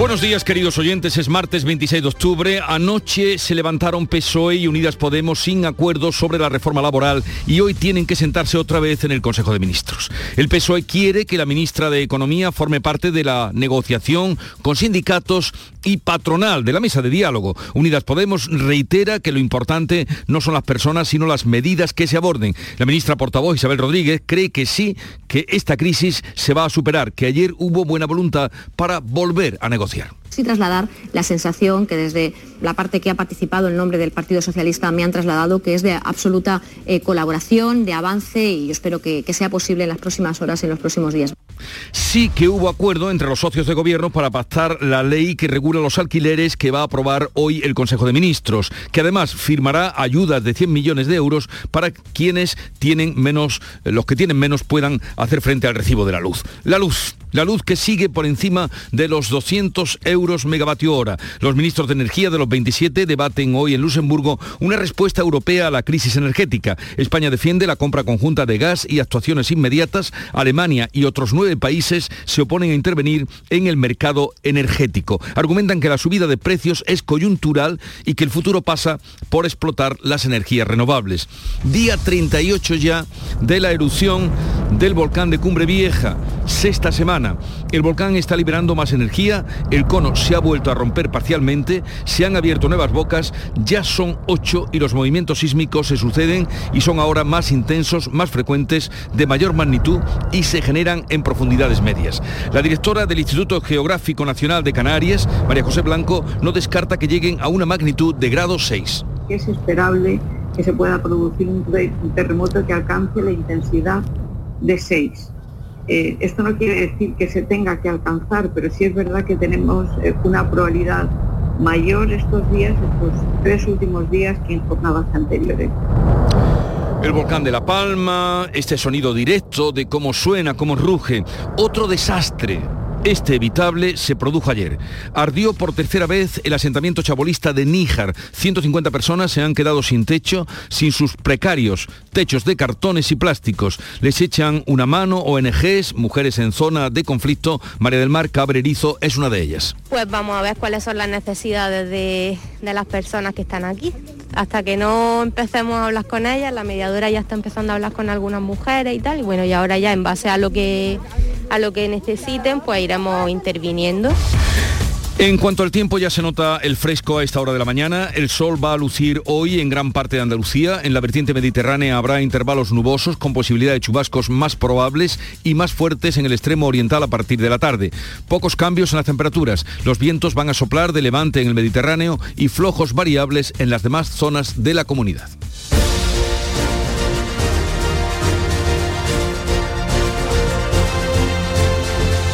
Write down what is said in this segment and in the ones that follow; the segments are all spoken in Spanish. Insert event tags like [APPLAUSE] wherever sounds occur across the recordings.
Buenos días queridos oyentes, es martes 26 de octubre. Anoche se levantaron PSOE y Unidas Podemos sin acuerdo sobre la reforma laboral y hoy tienen que sentarse otra vez en el Consejo de Ministros. El PSOE quiere que la ministra de Economía forme parte de la negociación con sindicatos y patronal de la mesa de diálogo. Unidas Podemos reitera que lo importante no son las personas sino las medidas que se aborden. La ministra portavoz Isabel Rodríguez cree que sí, que esta crisis se va a superar, que ayer hubo buena voluntad para volver a negociar social. Sí trasladar la sensación que desde la parte que ha participado en nombre del Partido Socialista me han trasladado que es de absoluta eh, colaboración, de avance y yo espero que, sea posible en las próximas horas y en los próximos días. Sí que hubo acuerdo entre los socios de gobierno para pactar la ley que regula los alquileres que va a aprobar hoy el Consejo de Ministros, que además firmará ayudas de 100 millones de euros para quienes tienen menos, los que tienen menos puedan hacer frente al recibo de la luz. La luz, la luz que sigue por encima de los 200 euros megavatio hora. Los ministros de Energía de los 27 debaten hoy en Luxemburgo una respuesta europea a la crisis energética. España defiende la compra conjunta de gas y actuaciones inmediatas. Alemania y otros nueve países se oponen a intervenir en el mercado energético. Argumentan que la subida de precios es coyuntural y que el futuro pasa por explotar las energías renovables. Día 38 ya de la erupción del volcán de Cumbre Vieja. Sexta semana. El volcán está liberando más energía, el cono se ha vuelto a romper parcialmente, se han abierto nuevas bocas, ya son ocho y los movimientos sísmicos se suceden y son ahora más intensos, más frecuentes, de mayor magnitud y se generan en profundidades medias. La directora del Instituto Geográfico Nacional de Canarias, María José Blanco, no descarta que lleguen a una magnitud de grado 6. Es esperable que se pueda producir un terremoto que alcance la intensidad de 6. Eh, esto no quiere decir que se tenga que alcanzar, pero sí es verdad que tenemos eh, una probabilidad mayor estos días, estos tres últimos días, que en jornadas anteriores. El volcán de La Palma, este sonido directo de cómo suena, cómo ruge. Otro desastre este evitable se produjo ayer. Ardió por tercera vez el asentamiento chabolista de Níjar. 150 personas se han quedado sin techo, sin sus precarios techos de cartones y plásticos. Les echan una mano ONGs, mujeres en zona de conflicto. María del Mar Cabrerizo es una de ellas. Pues vamos a ver cuáles son las necesidades de, de las personas que están aquí. Hasta que no empecemos a hablar con ellas, la mediadora ya está empezando a hablar con algunas mujeres y tal. Y bueno, y ahora ya en base a lo que a lo que necesiten, pues iremos interviniendo. En cuanto al tiempo, ya se nota el fresco a esta hora de la mañana. El sol va a lucir hoy en gran parte de Andalucía. En la vertiente mediterránea habrá intervalos nubosos con posibilidad de chubascos más probables y más fuertes en el extremo oriental a partir de la tarde. Pocos cambios en las temperaturas. Los vientos van a soplar de levante en el Mediterráneo y flojos variables en las demás zonas de la comunidad.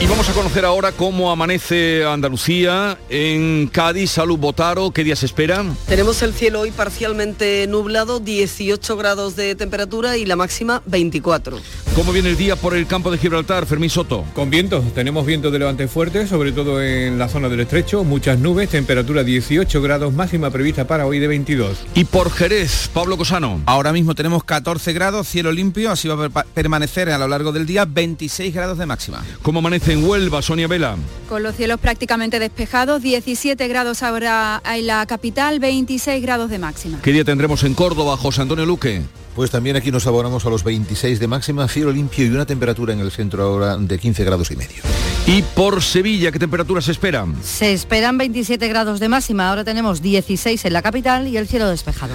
Y vamos a conocer ahora cómo amanece Andalucía en Cádiz. Salud Botaro, ¿qué días esperan? Tenemos el cielo hoy parcialmente nublado, 18 grados de temperatura y la máxima 24. ¿Cómo viene el día por el campo de Gibraltar, Fermín Soto? Con vientos, tenemos vientos de levante fuerte, sobre todo en la zona del estrecho, muchas nubes, temperatura 18 grados, máxima prevista para hoy de 22. Y por Jerez, Pablo Cosano. Ahora mismo tenemos 14 grados, cielo limpio, así va a permanecer a lo largo del día 26 grados de máxima. ¿Cómo amanece en Huelva, Sonia Vela? Con los cielos prácticamente despejados, 17 grados ahora en la capital, 26 grados de máxima. ¿Qué día tendremos en Córdoba, José Antonio Luque? Pues también aquí nos abonamos a los 26 de máxima, cielo limpio y una temperatura en el centro ahora de 15 grados y medio. ¿Y por Sevilla qué temperaturas se esperan? Se esperan 27 grados de máxima, ahora tenemos 16 en la capital y el cielo despejado.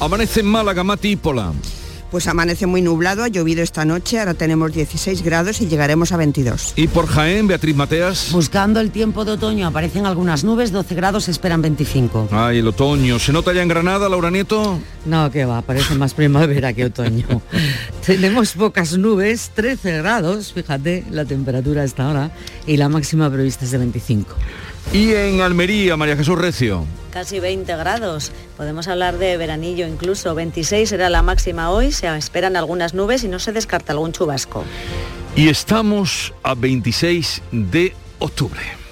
Amanece en Málaga, Mati y Pola. Pues amanece muy nublado, ha llovido esta noche, ahora tenemos 16 grados y llegaremos a 22. ¿Y por Jaén, Beatriz Mateas? Buscando el tiempo de otoño, aparecen algunas nubes, 12 grados, esperan 25. Ay, el otoño. ¿Se nota ya en Granada, Laura Nieto? No, que va, parece más primavera que otoño. [LAUGHS] Tenemos pocas nubes, 13 grados, fíjate, la temperatura está ahora, y la máxima prevista es de 25. Y en Almería, María Jesús Recio. Casi 20 grados. Podemos hablar de veranillo incluso. 26 será la máxima hoy. Se esperan algunas nubes y no se descarta algún chubasco. Y estamos a 26 de octubre.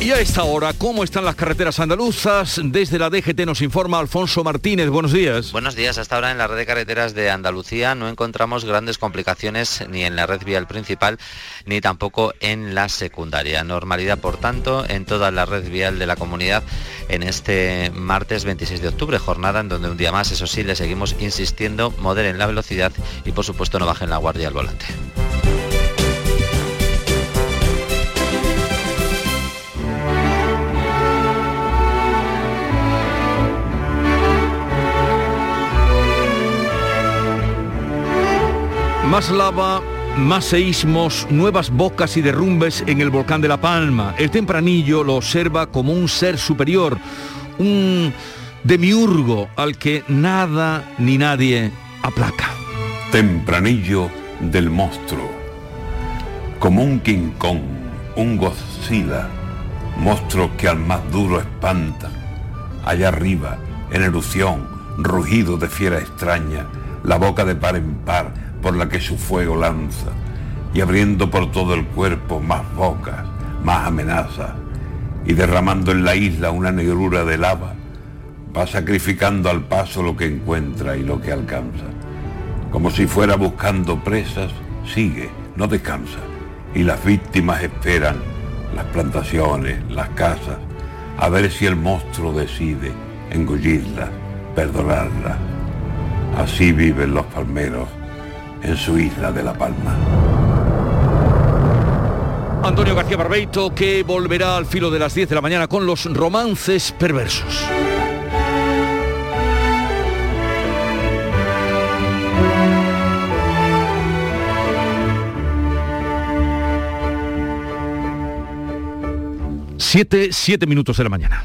Y a esta hora, ¿cómo están las carreteras andaluzas? Desde la DGT nos informa Alfonso Martínez. Buenos días. Buenos días. Hasta ahora en la red de carreteras de Andalucía no encontramos grandes complicaciones ni en la red vial principal ni tampoco en la secundaria. Normalidad, por tanto, en toda la red vial de la comunidad en este martes 26 de octubre, jornada en donde un día más, eso sí, le seguimos insistiendo, moderen la velocidad y por supuesto no bajen la guardia al volante. Más lava, más seísmos, nuevas bocas y derrumbes en el volcán de La Palma. El tempranillo lo observa como un ser superior, un demiurgo al que nada ni nadie aplaca. Tempranillo del monstruo, como un King Kong, un Godzilla, monstruo que al más duro espanta. Allá arriba, en erupción, rugido de fiera extraña, la boca de par en par, por la que su fuego lanza, y abriendo por todo el cuerpo más bocas, más amenazas, y derramando en la isla una negrura de lava, va sacrificando al paso lo que encuentra y lo que alcanza. Como si fuera buscando presas, sigue, no descansa, y las víctimas esperan las plantaciones, las casas, a ver si el monstruo decide engullirlas, perdonarlas. Así viven los palmeros en su isla de La Palma. Antonio García Barbeito que volverá al filo de las 10 de la mañana con los romances perversos. Siete, siete minutos de la mañana.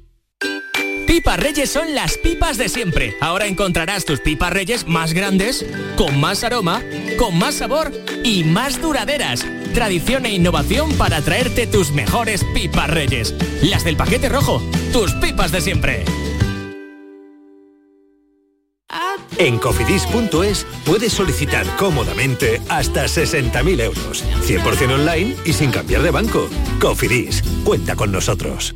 Pipas Reyes son las pipas de siempre. Ahora encontrarás tus pipas Reyes más grandes, con más aroma, con más sabor y más duraderas. Tradición e innovación para traerte tus mejores pipas Reyes. Las del paquete rojo, tus pipas de siempre. En cofidis.es puedes solicitar cómodamente hasta 60.000 euros. 100% online y sin cambiar de banco. Cofidis, cuenta con nosotros.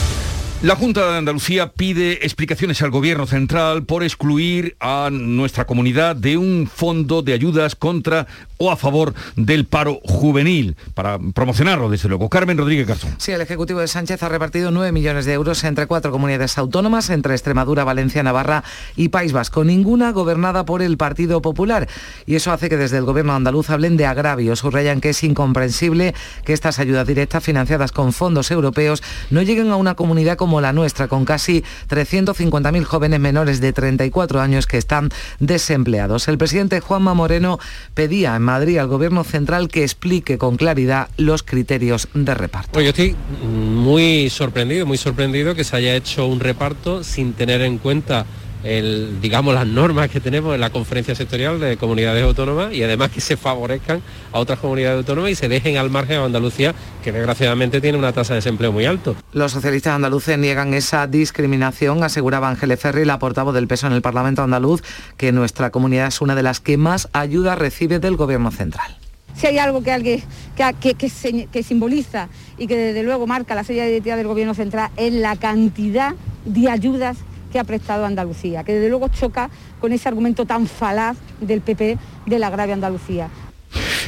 La Junta de Andalucía pide explicaciones al Gobierno Central por excluir a nuestra comunidad de un fondo de ayudas contra o a favor del paro juvenil, para promocionarlo desde luego. Carmen Rodríguez Garzón. Sí, el Ejecutivo de Sánchez ha repartido 9 millones de euros entre cuatro comunidades autónomas, entre Extremadura, Valencia, Navarra y País Vasco, ninguna gobernada por el Partido Popular. Y eso hace que desde el Gobierno andaluz hablen de agravios. Subrayan que es incomprensible que estas ayudas directas financiadas con fondos europeos no lleguen a una comunidad como la nuestra, con casi 350.000 jóvenes menores de 34 años que están desempleados. El presidente Juanma Moreno pedía en Madrid al Gobierno Central que explique con claridad los criterios de reparto. Yo estoy muy sorprendido, muy sorprendido que se haya hecho un reparto sin tener en cuenta el, digamos, las normas que tenemos en la conferencia sectorial de comunidades autónomas y además que se favorezcan a otras comunidades autónomas y se dejen al margen a Andalucía, que desgraciadamente tiene una tasa de desempleo muy alto. Los socialistas andaluces niegan esa discriminación, aseguraba Ángeles Ferri, la portavoz del peso en el Parlamento andaluz, que nuestra comunidad es una de las que más ayuda recibe del Gobierno central. Si hay algo que, alguien, que, que, que, que simboliza y que desde luego marca la serie de identidad del Gobierno central es la cantidad de ayudas que ha prestado Andalucía, que desde luego choca con ese argumento tan falaz del PP de la grave Andalucía.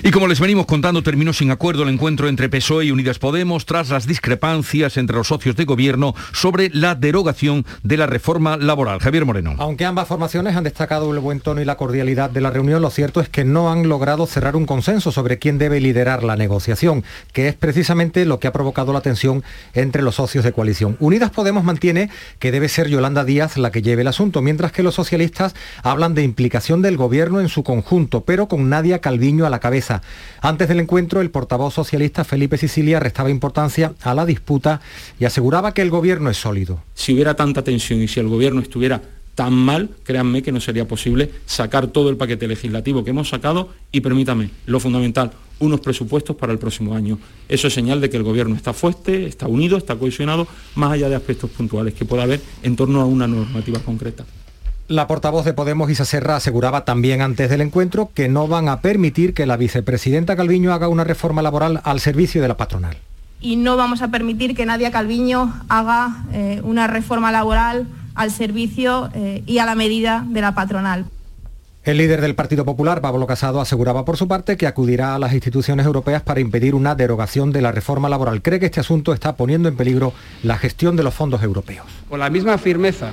Y como les venimos contando, terminó sin acuerdo el encuentro entre PSOE y Unidas Podemos tras las discrepancias entre los socios de gobierno sobre la derogación de la reforma laboral. Javier Moreno. Aunque ambas formaciones han destacado el buen tono y la cordialidad de la reunión, lo cierto es que no han logrado cerrar un consenso sobre quién debe liderar la negociación, que es precisamente lo que ha provocado la tensión entre los socios de coalición. Unidas Podemos mantiene que debe ser Yolanda Díaz la que lleve el asunto, mientras que los socialistas hablan de implicación del gobierno en su conjunto, pero con Nadia Calviño a la cabeza Antes del encuentro, el portavoz socialista Felipe Sicilia restaba importancia a la disputa y aseguraba que el gobierno es sólido. Si hubiera tanta tensión y si el gobierno estuviera tan mal, créanme que no sería posible sacar todo el paquete legislativo que hemos sacado y permítame, lo fundamental, unos presupuestos para el próximo año. Eso es señal de que el Gobierno está fuerte, está unido, está cohesionado, más allá de aspectos puntuales que pueda haber en torno a una normativa concreta. La portavoz de Podemos, Isa Serra, aseguraba también antes del encuentro que no van a permitir que la vicepresidenta Calviño haga una reforma laboral al servicio de la patronal. Y no vamos a permitir que Nadia Calviño haga eh, una reforma laboral al servicio eh, y a la medida de la patronal. El líder del Partido Popular, Pablo Casado, aseguraba por su parte que acudirá a las instituciones europeas para impedir una derogación de la reforma laboral. Cree que este asunto está poniendo en peligro la gestión de los fondos europeos. Con la misma firmeza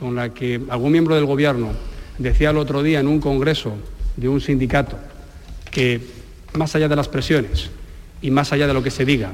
con la que algún miembro del Gobierno decía el otro día en un congreso de un sindicato que más allá de las presiones y más allá de lo que se diga,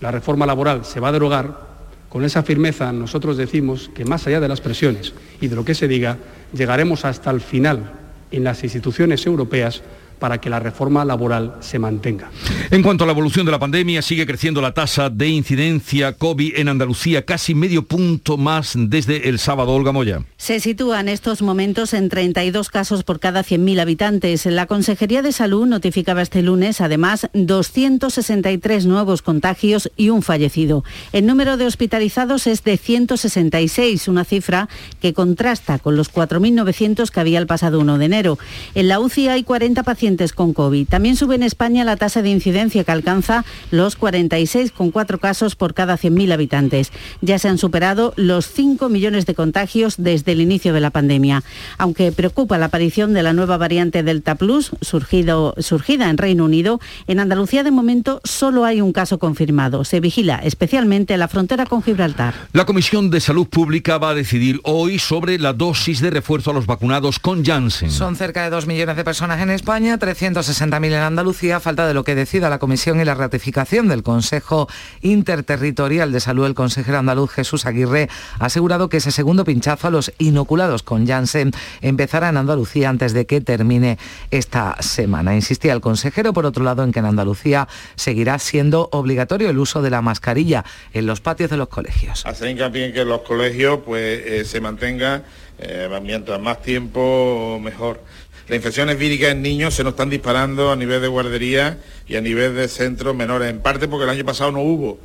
la reforma laboral se va a derogar, con esa firmeza nosotros decimos que más allá de las presiones y de lo que se diga, llegaremos hasta el final en las instituciones europeas para que la reforma laboral se mantenga. En cuanto a la evolución de la pandemia, sigue creciendo la tasa de incidencia COVID en Andalucía, casi medio punto más desde el sábado, Olga Moya. Se sitúa en estos momentos en 32 casos por cada 100.000 habitantes. La Consejería de Salud notificaba este lunes, además, 263 nuevos contagios y un fallecido. El número de hospitalizados es de 166, una cifra que contrasta con los 4.900 que había el pasado 1 de enero. En la UCI hay 40 pacientes con COVID. También sube en España la tasa de incidencia que alcanza los 46,4 casos por cada 100.000 habitantes. Ya se han superado los 5 millones de contagios desde el inicio de la pandemia. Aunque preocupa la aparición de la nueva variante Delta Plus, surgido, surgida en Reino Unido, en Andalucía de momento solo hay un caso confirmado. Se vigila especialmente la frontera con Gibraltar. La Comisión de Salud Pública va a decidir hoy sobre la dosis de refuerzo a los vacunados con Janssen. Son cerca de 2 millones de personas en España, 360.000 en Andalucía, falta de lo que decida la Comisión y la ratificación del Consejo Interterritorial de Salud. El consejero andaluz Jesús Aguirre ha asegurado que ese segundo pinchazo a los inoculados con Janssen empezará en Andalucía antes de que termine esta semana. Insistía el consejero, por otro lado, en que en Andalucía seguirá siendo obligatorio el uso de la mascarilla en los patios de los colegios. Hacer hincapié en que los colegios pues, eh, se mantenga eh, mientras más tiempo mejor. Las infecciones víricas en niños se nos están disparando a nivel de guardería y a nivel de centros menores, en parte porque el año pasado no hubo.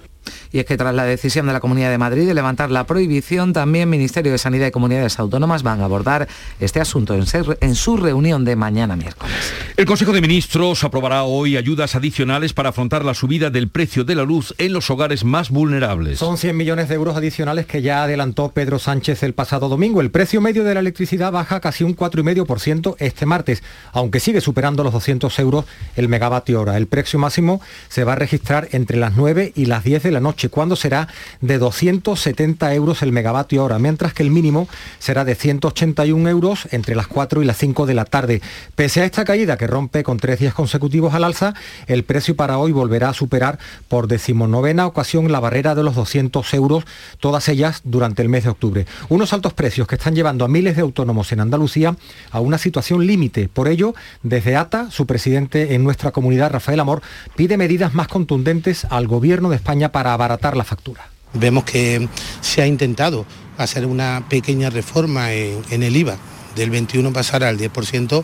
Y es que tras la decisión de la Comunidad de Madrid de levantar la prohibición, también Ministerio de Sanidad y Comunidades Autónomas van a abordar este asunto en, su reunión de mañana miércoles. El Consejo de Ministros aprobará hoy ayudas adicionales para afrontar la subida del precio de la luz en los hogares más vulnerables. Son 100 millones de euros adicionales que ya adelantó Pedro Sánchez el pasado domingo. El precio medio de la electricidad baja casi un 4,5% este martes, aunque sigue superando los 200 euros el megavatio hora. El precio máximo se va a registrar entre las 9 y las 10 de la noche, cuando será de 270 euros el megavatio hora, mientras que el mínimo será de 181 euros entre las 4 y las 5 de la tarde. Pese a esta caída que rompe con tres días consecutivos al alza, el precio para hoy volverá a superar por decimonovena ocasión la barrera de los 200 euros, todas ellas durante el mes de octubre. Unos altos precios que están llevando a miles de autónomos en Andalucía a una situación límite. Por ello, desde ATA, su presidente en nuestra comunidad, Rafael Amor, pide medidas más contundentes al gobierno de España para abaratar la factura. Vemos que se ha intentado hacer una pequeña reforma en, el IVA, del 21 pasar al 10%,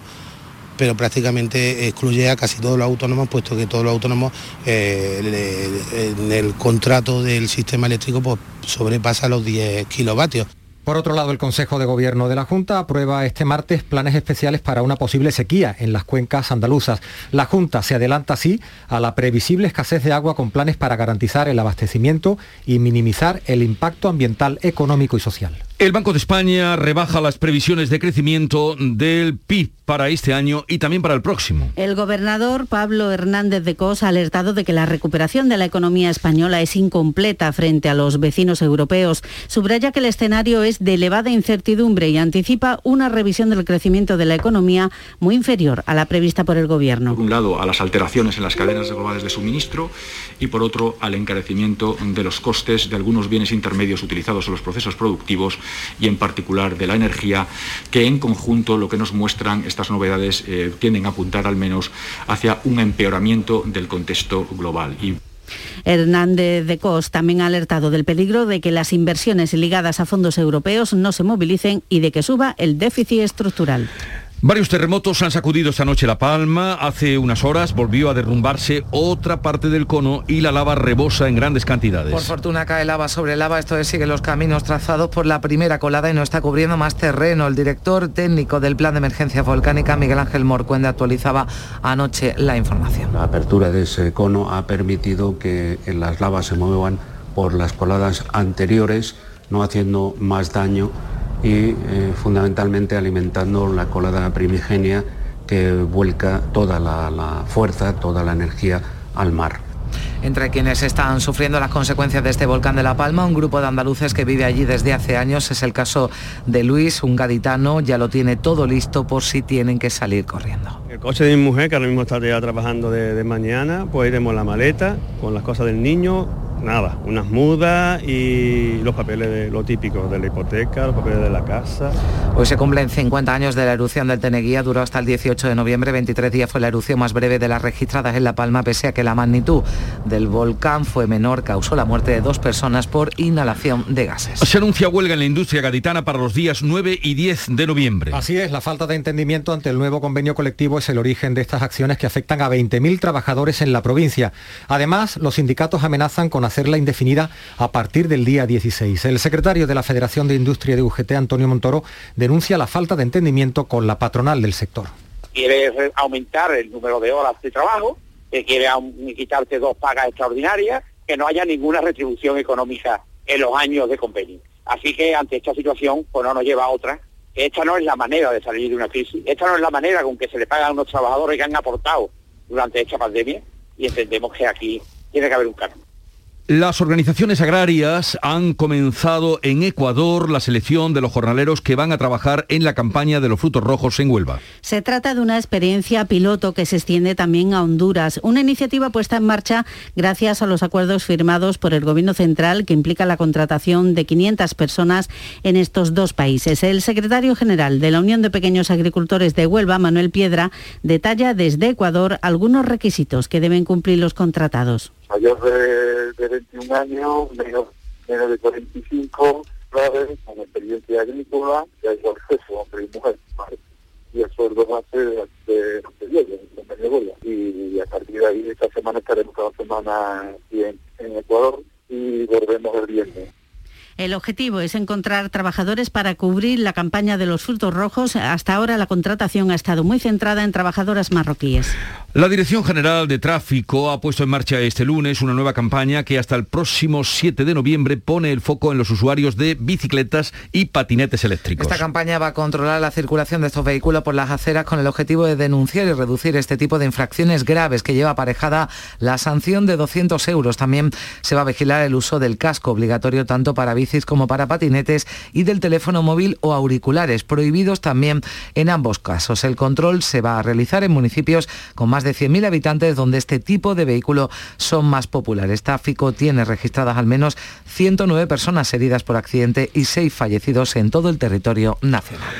pero prácticamente excluye a casi todos los autónomos, puesto que todos los autónomos eh, en el contrato del sistema eléctrico pues, sobrepasa los 10 kilovatios. Por otro lado, el Consejo de Gobierno de la Junta aprueba este martes planes especiales para una posible sequía en las cuencas andaluzas. La Junta se adelanta así a la previsible escasez de agua con planes para garantizar el abastecimiento y minimizar el impacto ambiental, económico y social. El Banco de España rebaja las previsiones de crecimiento del PIB para este año y también para el próximo. El gobernador Pablo Hernández de Cos ha alertado de que la recuperación de la economía española es incompleta frente a los vecinos europeos. Subraya que el escenario es de elevada incertidumbre y anticipa una revisión del crecimiento de la economía muy inferior a la prevista por el gobierno. Por un lado, a las alteraciones en las cadenas globales de suministro y por otro, al encarecimiento de los costes de algunos bienes intermedios utilizados en los procesos productivos y en particular de la energía, que en conjunto lo que nos muestran estas novedades eh, tienden a apuntar al menos hacia un empeoramiento del contexto global. Y Hernández de Cos también ha alertado del peligro de que las inversiones ligadas a fondos europeos no se movilicen y de que suba el déficit estructural. Varios terremotos han sacudido esta noche La Palma. Hace unas horas volvió a derrumbarse otra parte del cono y la lava rebosa en grandes cantidades. Por fortuna cae lava sobre lava. Esto es, sigue los caminos trazados por la primera colada y no está cubriendo más terreno. El director técnico del Plan de Emergencia Volcánica, Miguel Ángel Morcuende, actualizaba anoche la información. La apertura de ese cono ha permitido que las lavas se muevan por las coladas anteriores, no haciendo más daño y eh, fundamentalmente alimentando la colada primigenia que vuelca toda la, la fuerza, toda la energía al mar. Entre quienes están sufriendo las consecuencias de este volcán de La Palma, un grupo de andaluces que vive allí desde hace años es el caso de Luis, un gaditano, ya lo tiene todo listo por si tienen que salir corriendo. El coche de mi mujer, que ahora mismo está ya trabajando de, de mañana, pues iremos la maleta con las cosas del niño, nada, unas mudas y los papeles de lo típico de la hipoteca, los papeles de la casa. Hoy se cumplen 50 años de la erupción del Teneguía, duró hasta el 18 de noviembre, 23 días fue la erupción más breve de las registradas en La Palma, pese a que la magnitud del volcán fue menor, causó la muerte de dos personas por inhalación de gases. Se anuncia huelga en la industria gaditana para los días 9 y 10 de noviembre. Así es, la falta de entendimiento ante el nuevo convenio colectivo es el origen de estas acciones que afectan a 20.000 trabajadores en la provincia. Además, los sindicatos amenazan con hacerla indefinida a partir del día 16. El secretario de la Federación de Industria de UGT, Antonio Montoro, denuncia la falta de entendimiento con la patronal del sector. Quiere aumentar el número de horas de trabajo, que quiere quitarte dos pagas extraordinarias, que no haya ninguna retribución económica en los años de convenio. Así que ante esta situación, pues no nos lleva a otra. Esta no es la manera de salir de una crisis, esta no es la manera con que se le pagan a unos trabajadores que han aportado durante esta pandemia y entendemos que aquí tiene que haber un cambio. Las organizaciones agrarias han comenzado en Ecuador la selección de los jornaleros que van a trabajar en la campaña de los frutos rojos en Huelva. Se trata de una experiencia piloto que se extiende también a Honduras, una iniciativa puesta en marcha gracias a los acuerdos firmados por el Gobierno Central que implica la contratación de 500 personas en estos dos países. El secretario general de la Unión de Pequeños Agricultores de Huelva, Manuel Piedra, detalla desde Ecuador algunos requisitos que deben cumplir los contratados mayor de, de 21 años, menos, de 45, ¿sabes? con experiencia agrícola, y hay acceso, hombre y mujer. ¿vale? Y el sueldo base de, de, de, de, y, a partir de ahí, esta semana estaremos cada semana en, en Ecuador y volvemos el viernes. El objetivo es encontrar trabajadores para cubrir la campaña de los frutos rojos. Hasta ahora la contratación ha estado muy centrada en trabajadoras marroquíes. La Dirección General de Tráfico ha puesto en marcha este lunes una nueva campaña que hasta el próximo 7 de noviembre pone el foco en los usuarios de bicicletas y patinetes eléctricos. Esta campaña va a controlar la circulación de estos vehículos por las aceras con el objetivo de denunciar y reducir este tipo de infracciones graves que lleva aparejada la sanción de 200 euros. También se va a vigilar el uso del casco obligatorio tanto para bicis como para patinetes y del teléfono móvil o auriculares, prohibidos también en ambos casos. El control se va a realizar en municipios con más de 100.000 habitantes donde este tipo de vehículo son más populares. Tráfico tiene registradas al menos 109 personas heridas por accidente y 6 fallecidos en todo el territorio nacional.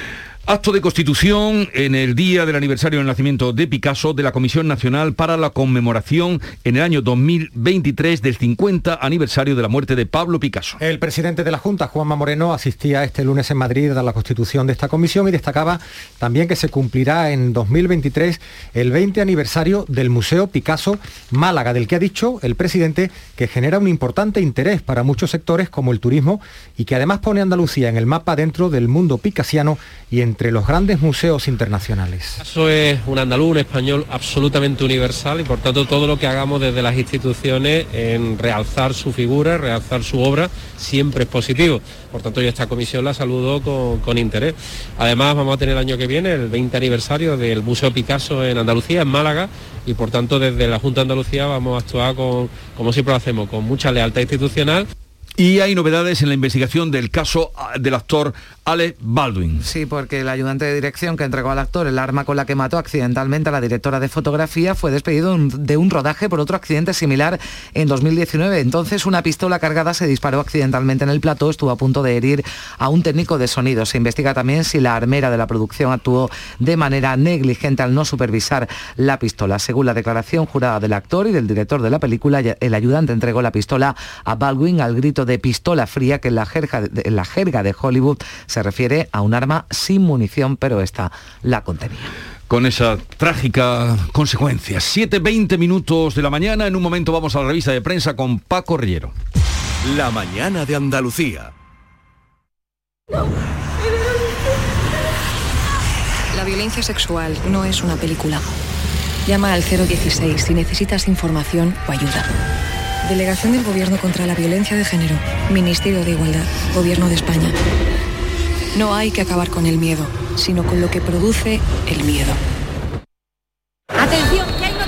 Acto de constitución en el día del aniversario del nacimiento de Picasso de la Comisión Nacional para la conmemoración en el año 2023 del 50 aniversario de la muerte de Pablo Picasso. El presidente de la Junta, Juanma Moreno, asistía este lunes en Madrid a la constitución de esta comisión y destacaba también que se cumplirá en 2023 el 20 aniversario del Museo Picasso Málaga, del que ha dicho el presidente que genera un importante interés para muchos sectores como el turismo y que además pone Andalucía en el mapa dentro del mundo picasiano y entre los grandes museos internacionales. Eso es un andaluz, un español absolutamente universal y por tanto todo lo que hagamos desde las instituciones en realzar su figura, realzar su obra, siempre es positivo. Por tanto yo esta comisión la saludo con, con interés. Además vamos a tener el año que viene el 20 aniversario del Museo Picasso en Andalucía, en Málaga, y por tanto desde la Junta de Andalucía vamos a actuar con, como siempre lo hacemos, con mucha lealtad institucional. Y hay novedades en la investigación del caso ah, del actor Ale Baldwin. Sí, porque el ayudante de dirección que entregó al actor el arma con la que mató accidentalmente a la directora de fotografía fue despedido de un rodaje por otro accidente similar en 2019. Entonces una pistola cargada se disparó accidentalmente en el plató, estuvo a punto de herir a un técnico de sonido. Se investiga también si la armera de la producción actuó de manera negligente al no supervisar la pistola. Según la declaración jurada del actor y del director de la película, el ayudante entregó la pistola a Baldwin al grito de pistola fría que en la, jerga, en la jerga de Hollywood se refiere a un arma sin munición, pero esta la contenía con esa trágica consecuencia. 7.20 minutos de la mañana, en un momento vamos a la revista de prensa con Paco Rillero. La mañana de Andalucía. La violencia sexual no es una película. Llama al 016 si necesitas información o ayuda. Delegación del Gobierno contra la Violencia de Género. Ministerio de Igualdad. Gobierno de España. No hay que acabar con el miedo, sino con lo que produce el miedo. Atención,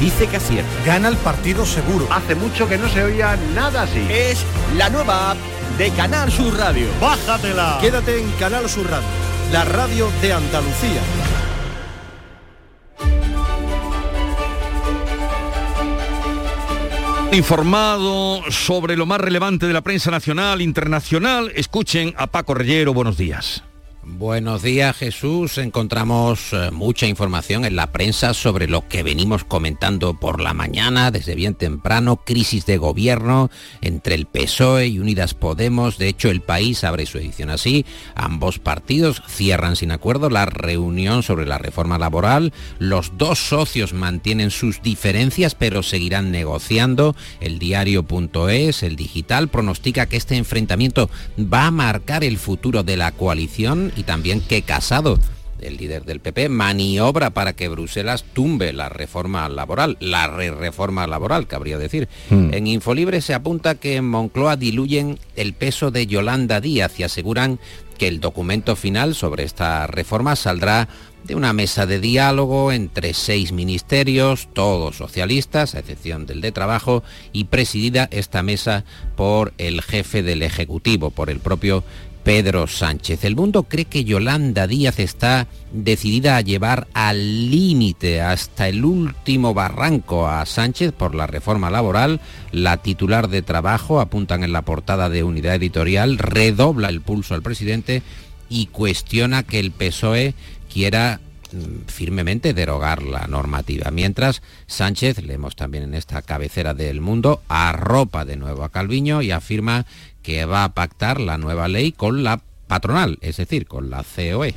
dice que acierta. Gana el partido seguro. Hace mucho que no se oía nada así. Es la nueva app de Canal Sur Radio. Bájatela. Quédate en Canal Sur Radio, la radio de Andalucía. Informado sobre lo más relevante de la prensa nacional, internacional, escuchen a Paco Reyero. Buenos días. Buenos días Jesús, encontramos eh, mucha información en la prensa sobre lo que venimos comentando por la mañana. Desde bien temprano, crisis de gobierno entre el PSOE y Unidas Podemos, de hecho el país abre su edición así, ambos partidos cierran sin acuerdo la reunión sobre la reforma laboral, los dos socios mantienen sus diferencias pero seguirán negociando, el diario.es, el digital, pronostica que este enfrentamiento va a marcar el futuro de la coalición y también que Casado el líder del PP, maniobra para que Bruselas tumbe la reforma laboral, la re reforma laboral, cabría decir. Hmm. En Infolibre se apunta que en Moncloa diluyen el peso de Yolanda Díaz y aseguran que el documento final sobre esta reforma saldrá de una mesa de diálogo entre seis ministerios, todos socialistas, a excepción del de trabajo, y presidida esta mesa por el jefe del Ejecutivo, por el propio Pedro Sánchez. El mundo cree que Yolanda Díaz está decidida a llevar al límite hasta el último barranco a Sánchez por la reforma laboral. La titular de trabajo, apuntan en la portada de unidad editorial, redobla el pulso al presidente y cuestiona que el PSOE quiera mm, firmemente derogar la normativa. Mientras Sánchez, leemos también en esta cabecera del mundo, arropa de nuevo a Calviño y afirma que va a pactar la nueva ley con la patronal, es decir, con la COE.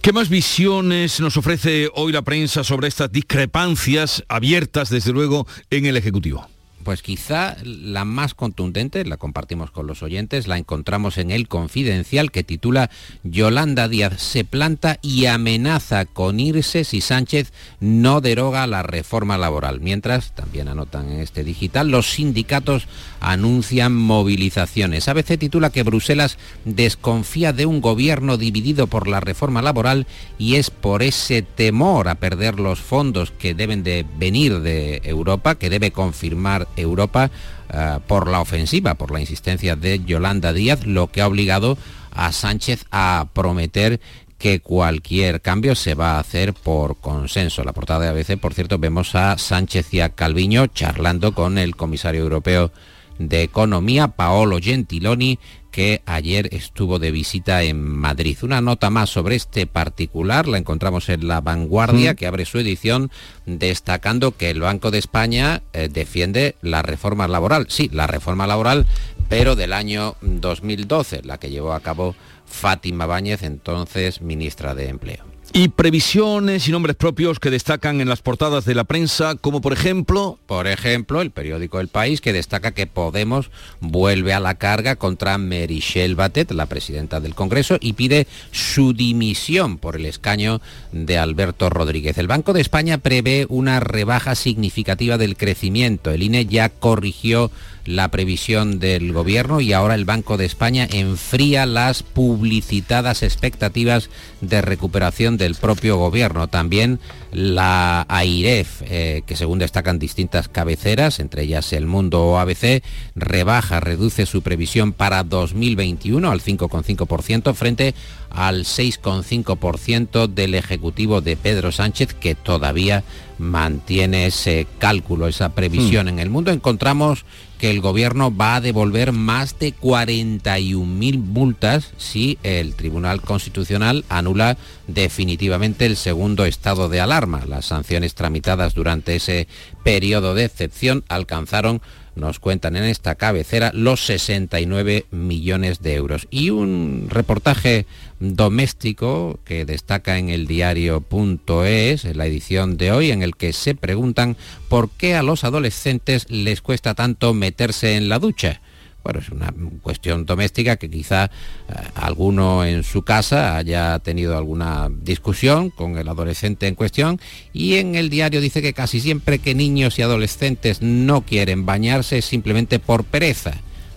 ¿Qué más visiones nos ofrece hoy la prensa sobre estas discrepancias abiertas, desde luego, en el Ejecutivo? Pues quizá la más contundente, la compartimos con los oyentes, la encontramos en el Confidencial que titula Yolanda Díaz se planta y amenaza con irse si Sánchez no deroga la reforma laboral. Mientras, también anotan en este digital, los sindicatos anuncian movilizaciones. ABC titula que Bruselas desconfía de un gobierno dividido por la reforma laboral y es por ese temor a perder los fondos que deben de venir de Europa, que debe confirmar Europa eh, por la ofensiva, por la insistencia de Yolanda Díaz, lo que ha obligado a Sánchez a prometer que cualquier cambio se va a hacer por consenso. La portada de ABC, por cierto, vemos a Sánchez y a Calviño charlando con el comisario europeo de Economía, Paolo Gentiloni, que ayer estuvo de visita en Madrid. Una nota más sobre este particular la encontramos en La Vanguardia, que abre su edición destacando que el Banco de España eh, defiende la reforma laboral. Sí, la reforma laboral, pero del año 2012, la que llevó a cabo Fátima Báñez, entonces ministra de Empleo. Y previsiones y nombres propios que destacan en las portadas de la prensa, como por ejemplo... Por ejemplo, el periódico El País, que destaca que Podemos vuelve a la carga contra Merichel Batet, la presidenta del Congreso, y pide su dimisión por el escaño de Alberto Rodríguez. El Banco de España prevé una rebaja significativa del crecimiento. El INE ya corrigió la previsión del gobierno y ahora el Banco de España enfría las publicitadas expectativas de recuperación del propio gobierno. También la AIREF, eh, que según destacan distintas cabeceras, entre ellas El Mundo o ABC, rebaja, reduce su previsión para 2021 al 5,5% frente al 6,5% del Ejecutivo de Pedro Sánchez, que todavía mantiene ese cálculo, esa previsión. En el mundo encontramos que el gobierno va a devolver más de 41.000 multas si el Tribunal Constitucional anula definitivamente el segundo estado de alarma. Las sanciones tramitadas durante ese periodo de excepción alcanzaron nos cuentan en esta cabecera los 69 millones de euros. Y un reportaje doméstico que destaca en el diario.es, en la edición de hoy, en el que se preguntan por qué a los adolescentes les cuesta tanto meterse en la ducha. Bueno, es una cuestión doméstica que quizá eh, alguno en su casa haya tenido alguna discusión con el adolescente en cuestión y en el diario dice que casi siempre que niños y adolescentes no quieren bañarse es simplemente por pereza.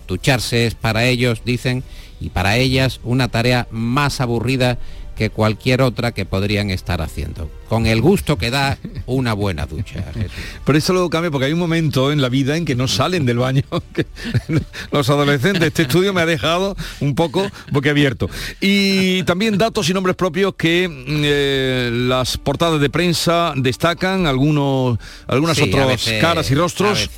Ducharse es para ellos, dicen, y para ellas una tarea más aburrida que cualquier otra que podrían estar haciendo. Con el gusto que da una buena ducha. [LAUGHS] Pero eso luego cambia porque hay un momento en la vida en que no salen del baño. [LAUGHS] los adolescentes, este estudio me ha dejado un poco boquiabierto. Y también datos y nombres propios que eh, las portadas de prensa destacan, algunos, algunas otras caras y rostros.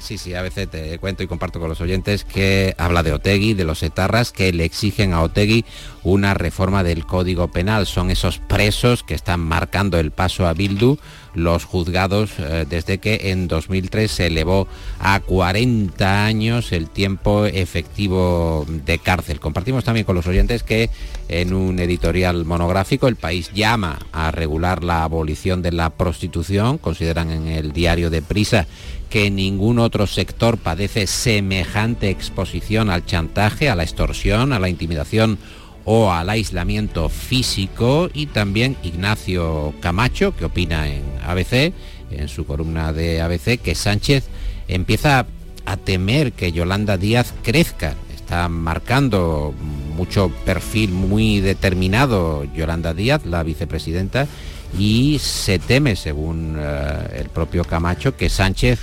Sí, sí, a veces te cuento y comparto con los oyentes que habla de Otegui, de los etarras, que le exigen a Otegui una reforma del Código Penal. Son esos presos que están marcando el paso a Bildu, los juzgados eh, desde que en 2003 se elevó a 40 años el tiempo efectivo de cárcel. Compartimos también con los oyentes que en un editorial monográfico el país llama a regular la abolición de la prostitución. Consideran en el diario de Prisa que ningún otro sector padece semejante exposición al chantaje, a la extorsión, a la intimidación o al aislamiento físico y también Ignacio Camacho, que opina en ABC, en su columna de ABC, que Sánchez empieza a temer que Yolanda Díaz crezca. Está marcando mucho perfil muy determinado Yolanda Díaz, la vicepresidenta, y se teme, según eh, el propio Camacho, que Sánchez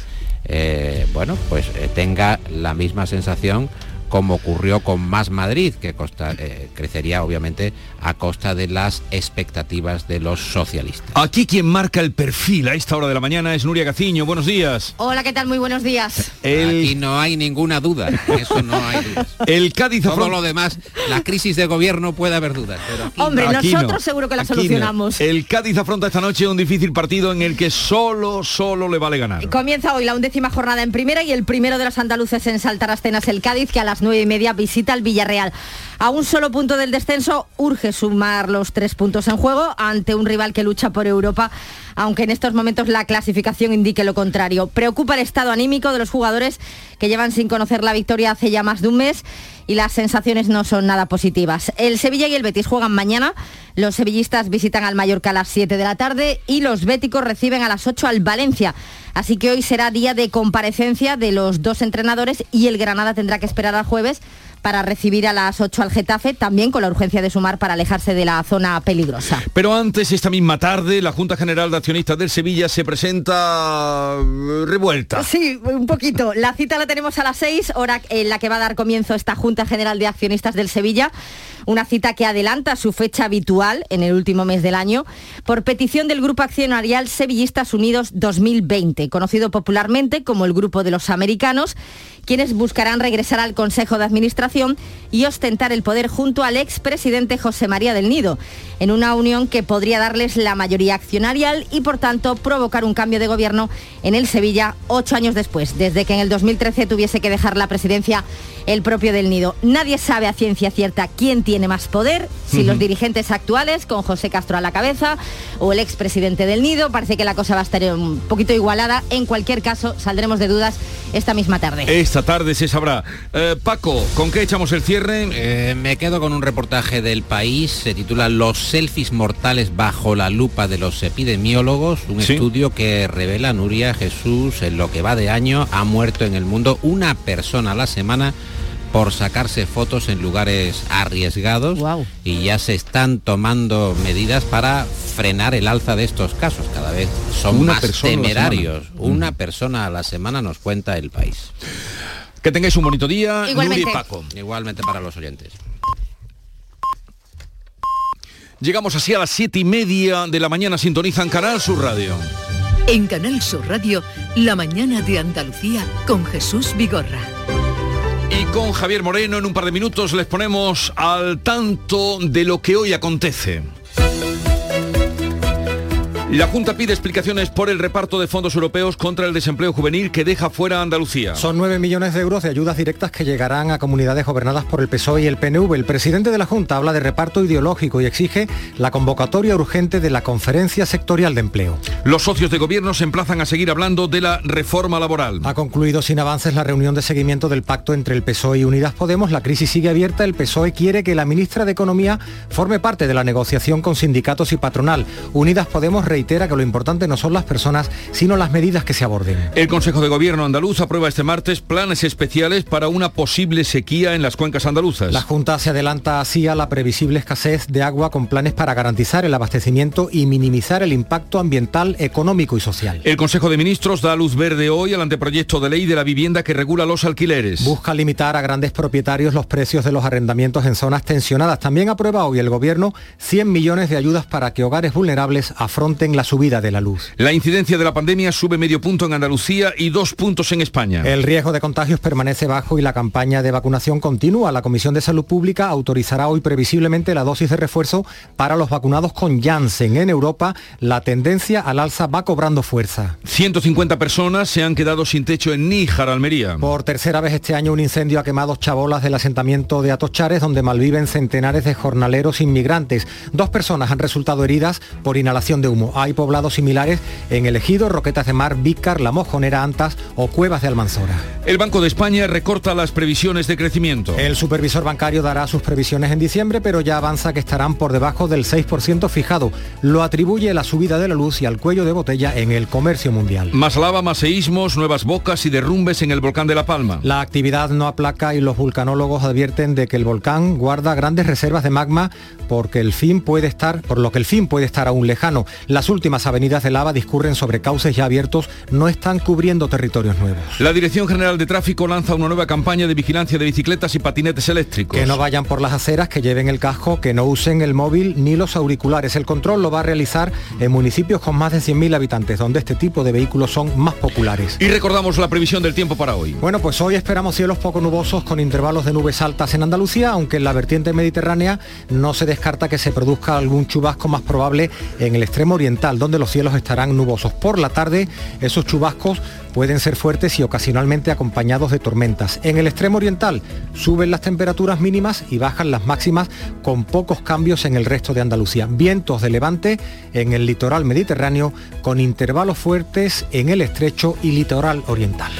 eh, bueno, pues eh, tenga la misma sensación como ocurrió con Más Madrid, que eh, crecería obviamente a costa de las expectativas de los socialistas. Aquí quien marca el perfil a esta hora de la mañana es Nuria Gaciño. Buenos días. Hola, ¿qué tal? Muy buenos días. Aquí no hay ninguna duda, eso no hay dudas. El Cádiz Todo lo demás, la crisis de gobierno puede haber dudas. Hombre, nosotros seguro que la solucionamos. El Cádiz afronta esta noche un difícil partido en el que solo, solo le vale ganar. Comienza hoy la undécima jornada en primera y el primero de los andaluces en saltar a escenas el Cádiz, que a las nueve y media visita al Villarreal. A un solo punto del descenso urge sumar los tres puntos en juego ante un rival que lucha por Europa, aunque en estos momentos la clasificación indique lo contrario. Preocupa el estado anímico de los jugadores que llevan sin conocer la victoria hace ya más de un mes y las sensaciones no son nada positivas. El Sevilla y el Betis juegan mañana, los sevillistas visitan al Mallorca a las 7 de la tarde y los béticos reciben a las 8 al Valencia. Así que hoy será día de comparecencia de los dos entrenadores y el Granada tendrá que esperar al jueves para recibir a las 8 al Getafe, también con la urgencia de sumar para alejarse de la zona peligrosa. Pero antes, esta misma tarde, la Junta General de Accionistas del Sevilla se presenta eh, revuelta. Sí, un poquito. La cita la tenemos a las 6, hora en la que va a dar comienzo esta Junta General de Accionistas del Sevilla una cita que adelanta su fecha habitual en el último mes del año por petición del Grupo Accionarial Sevillistas Unidos 2020, conocido popularmente como el Grupo de los Americanos, quienes buscarán regresar al Consejo de Administración y ostentar el poder junto al expresidente José María del Nido, en una unión que podría darles la mayoría accionarial y por tanto provocar un cambio de gobierno en el Sevilla ocho años después, desde que en el 2013 tuviese que dejar la presidencia el propio del Nido. Nadie sabe a ciencia cierta quién tiene más poder, si los dirigentes actuales, con José Castro a la cabeza, o el expresidente del Nido. Parece que la cosa va a estar un poquito igualada. En cualquier caso, saldremos de dudas esta misma tarde. Esta tarde se sabrá. Eh, Paco, ¿con qué echamos el cierre? Eh, me quedo con un reportaje del país, se titula Los selfies mortales bajo la lupa de los epidemiólogos, un Sí. estudio que revela Nuria Jesús en lo que va de año ha muerto en el mundo una persona a la semana por sacarse fotos en lugares arriesgados y ya se están tomando medidas para frenar el alza de estos casos. Cada vez son Una más persona a la temerarios. Una persona a la semana nos cuenta el país. Que tengáis un bonito día, Igualmente. Nuria y Paco. Igualmente para los oyentes. Llegamos así a las siete y media de la mañana, sintonizan Canal Sur Radio. En Canal Sur Radio, La mañana de Andalucía con Jesús Vigorra. Y con Javier Moreno en un par de minutos les ponemos al tanto de lo que hoy acontece. La Junta pide explicaciones por el reparto de fondos europeos contra el desempleo juvenil que deja fuera a Andalucía. Son 9 millones de euros de ayudas directas que llegarán a comunidades gobernadas por el PSOE y el PNV. El presidente de la Junta habla de reparto ideológico y exige la convocatoria urgente de la Conferencia Sectorial de Empleo. Los socios de gobierno se emplazan a seguir hablando de la reforma laboral. Ha concluido sin avances la reunión de seguimiento del pacto entre el PSOE y Unidas Podemos. La crisis sigue abierta. El PSOE quiere que la ministra de Economía forme parte de la negociación con sindicatos y patronal. Unidas Podemos reitera que lo importante no son las personas, sino las medidas que se aborden. El Consejo de Gobierno andaluz aprueba este martes planes especiales para una posible sequía en las cuencas andaluzas. La Junta se adelanta así a la previsible escasez de agua con planes para garantizar el abastecimiento y minimizar el impacto ambiental, económico y social. El Consejo de Ministros da luz verde hoy al anteproyecto de ley de la vivienda que regula los alquileres. Busca limitar a grandes propietarios los precios de los arrendamientos en zonas tensionadas. También aprueba hoy el Gobierno 100 millones de ayudas para que hogares vulnerables afronten la subida de la luz. La incidencia de la pandemia sube medio punto en Andalucía y dos puntos en España. El riesgo de contagios permanece bajo y la campaña de vacunación continúa. La Comisión de Salud Pública autorizará hoy previsiblemente la dosis de refuerzo para los vacunados con Janssen. En Europa, la tendencia al alza va cobrando fuerza. 150 personas se han quedado sin techo en Níjar, Almería. Por tercera vez este año un incendio ha quemado chabolas del asentamiento de Atochares, donde malviven centenares de jornaleros inmigrantes. Dos personas han resultado heridas por inhalación de humo. Hay poblados similares en El Ejido, Roquetas de Mar, Vícar, La Mojonera, Antas o Cuevas de Almanzora. El Banco de España recorta las previsiones de crecimiento. El supervisor bancario dará sus previsiones en diciembre, pero ya avanza que estarán por debajo del 6% fijado. Lo atribuye a la subida de la luz y al cuello de botella en el comercio mundial. Más lava, más seísmos, nuevas bocas y derrumbes en el volcán de La Palma. La actividad no aplaca y los vulcanólogos advierten de que el volcán guarda grandes reservas de magma porque el fin puede estar, por lo que el fin puede estar aún lejano. Las últimas avenidas de lava discurren sobre cauces ya abiertos, no están cubriendo territorios nuevos. La Dirección General de Tráfico lanza una nueva campaña de vigilancia de bicicletas y patinetes eléctricos. Que no vayan por las aceras, que lleven el casco, que no usen el móvil ni los auriculares. El control lo va a realizar en municipios con más de 100.000 habitantes, donde este tipo de vehículos son más populares. Y recordamos la previsión del tiempo para hoy. Bueno, pues hoy esperamos cielos poco nubosos con intervalos de nubes altas en Andalucía, aunque en la vertiente mediterránea no se descarta que se produzca algún chubasco más probable en el extremo oriental, donde los cielos estarán nubosos. Por la tarde, esos chubascos pueden ser fuertes y ocasionalmente acompañados de tormentas. En el extremo oriental suben las temperaturas mínimas y bajan las máximas con pocos cambios en el resto de Andalucía. Vientos de levante en el litoral mediterráneo con intervalos fuertes en el estrecho y litoral oriental.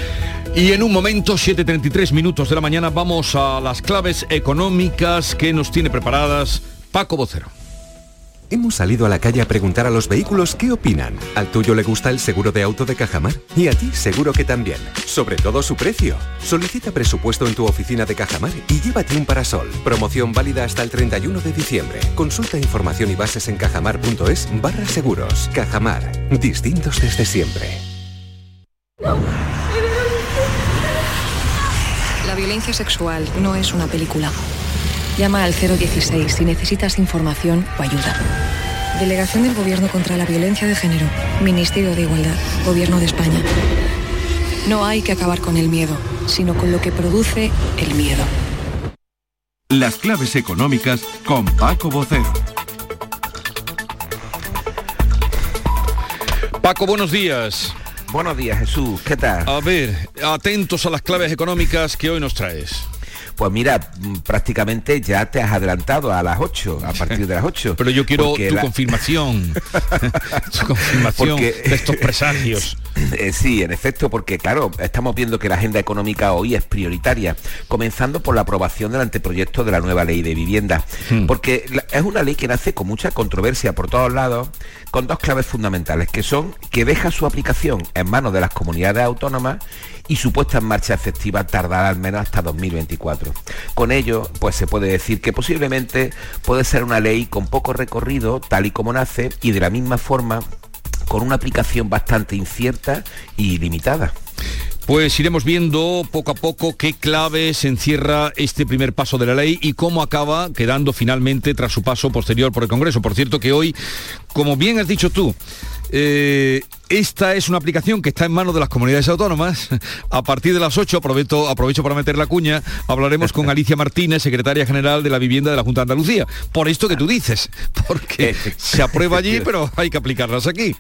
Y en un momento, 7.33 minutos de la mañana, vamos a las claves económicas que nos tiene preparadas Paco Vocero. Hemos salido a la calle a preguntar a los vehículos qué opinan. ¿Al tuyo le gusta el seguro de auto de Cajamar? Y a ti seguro que también. Sobre todo su precio. Solicita presupuesto en tu oficina de Cajamar y llévate un parasol. Promoción válida hasta el 31 de diciembre. Consulta información y bases en cajamar.es barra seguros. Cajamar. Distintos desde siempre. La violencia sexual no es una película. Llama al 016 si necesitas información o ayuda. Delegación del Gobierno contra la Violencia de Género. Ministerio de Igualdad. Gobierno de España. No hay que acabar con el miedo, sino con lo que produce el miedo. Las claves económicas con Paco Bocero. Paco, buenos días. Buenos días, Jesús. ¿Qué tal? A ver, atentos a las claves económicas que hoy nos traes. Pues mira, mm, prácticamente ya te has adelantado a las 8, a partir de las 8. [LAUGHS] Pero yo quiero [LAUGHS] tu confirmación. tu confirmación de estos presagios. [LAUGHS] Eh, sí, en efecto, porque claro, estamos viendo que la agenda económica hoy es prioritaria, comenzando por la aprobación del anteproyecto de la nueva ley de vivienda, hmm. porque es una ley que nace con mucha controversia por todos lados, con dos claves fundamentales, que son que deja su aplicación en manos de las comunidades autónomas y su puesta en marcha efectiva tardará al menos hasta 2024. Con ello, pues se puede decir que posiblemente puede ser una ley con poco recorrido, tal y como nace, y de la misma forma con una aplicación bastante incierta y limitada. Pues iremos viendo poco a poco qué claves encierra este primer paso de la ley y cómo acaba quedando finalmente tras su paso posterior por el Congreso. Por cierto que hoy, como bien has dicho tú, eh, esta es una aplicación que está en manos de las comunidades autónomas. A partir de las 8, aprovecho, aprovecho para meter la cuña, hablaremos con [LAUGHS] Alicia Martínez, secretaria general de la Vivienda de la Junta de Andalucía. Por esto que tú dices, porque se aprueba allí, pero hay que aplicarlas aquí.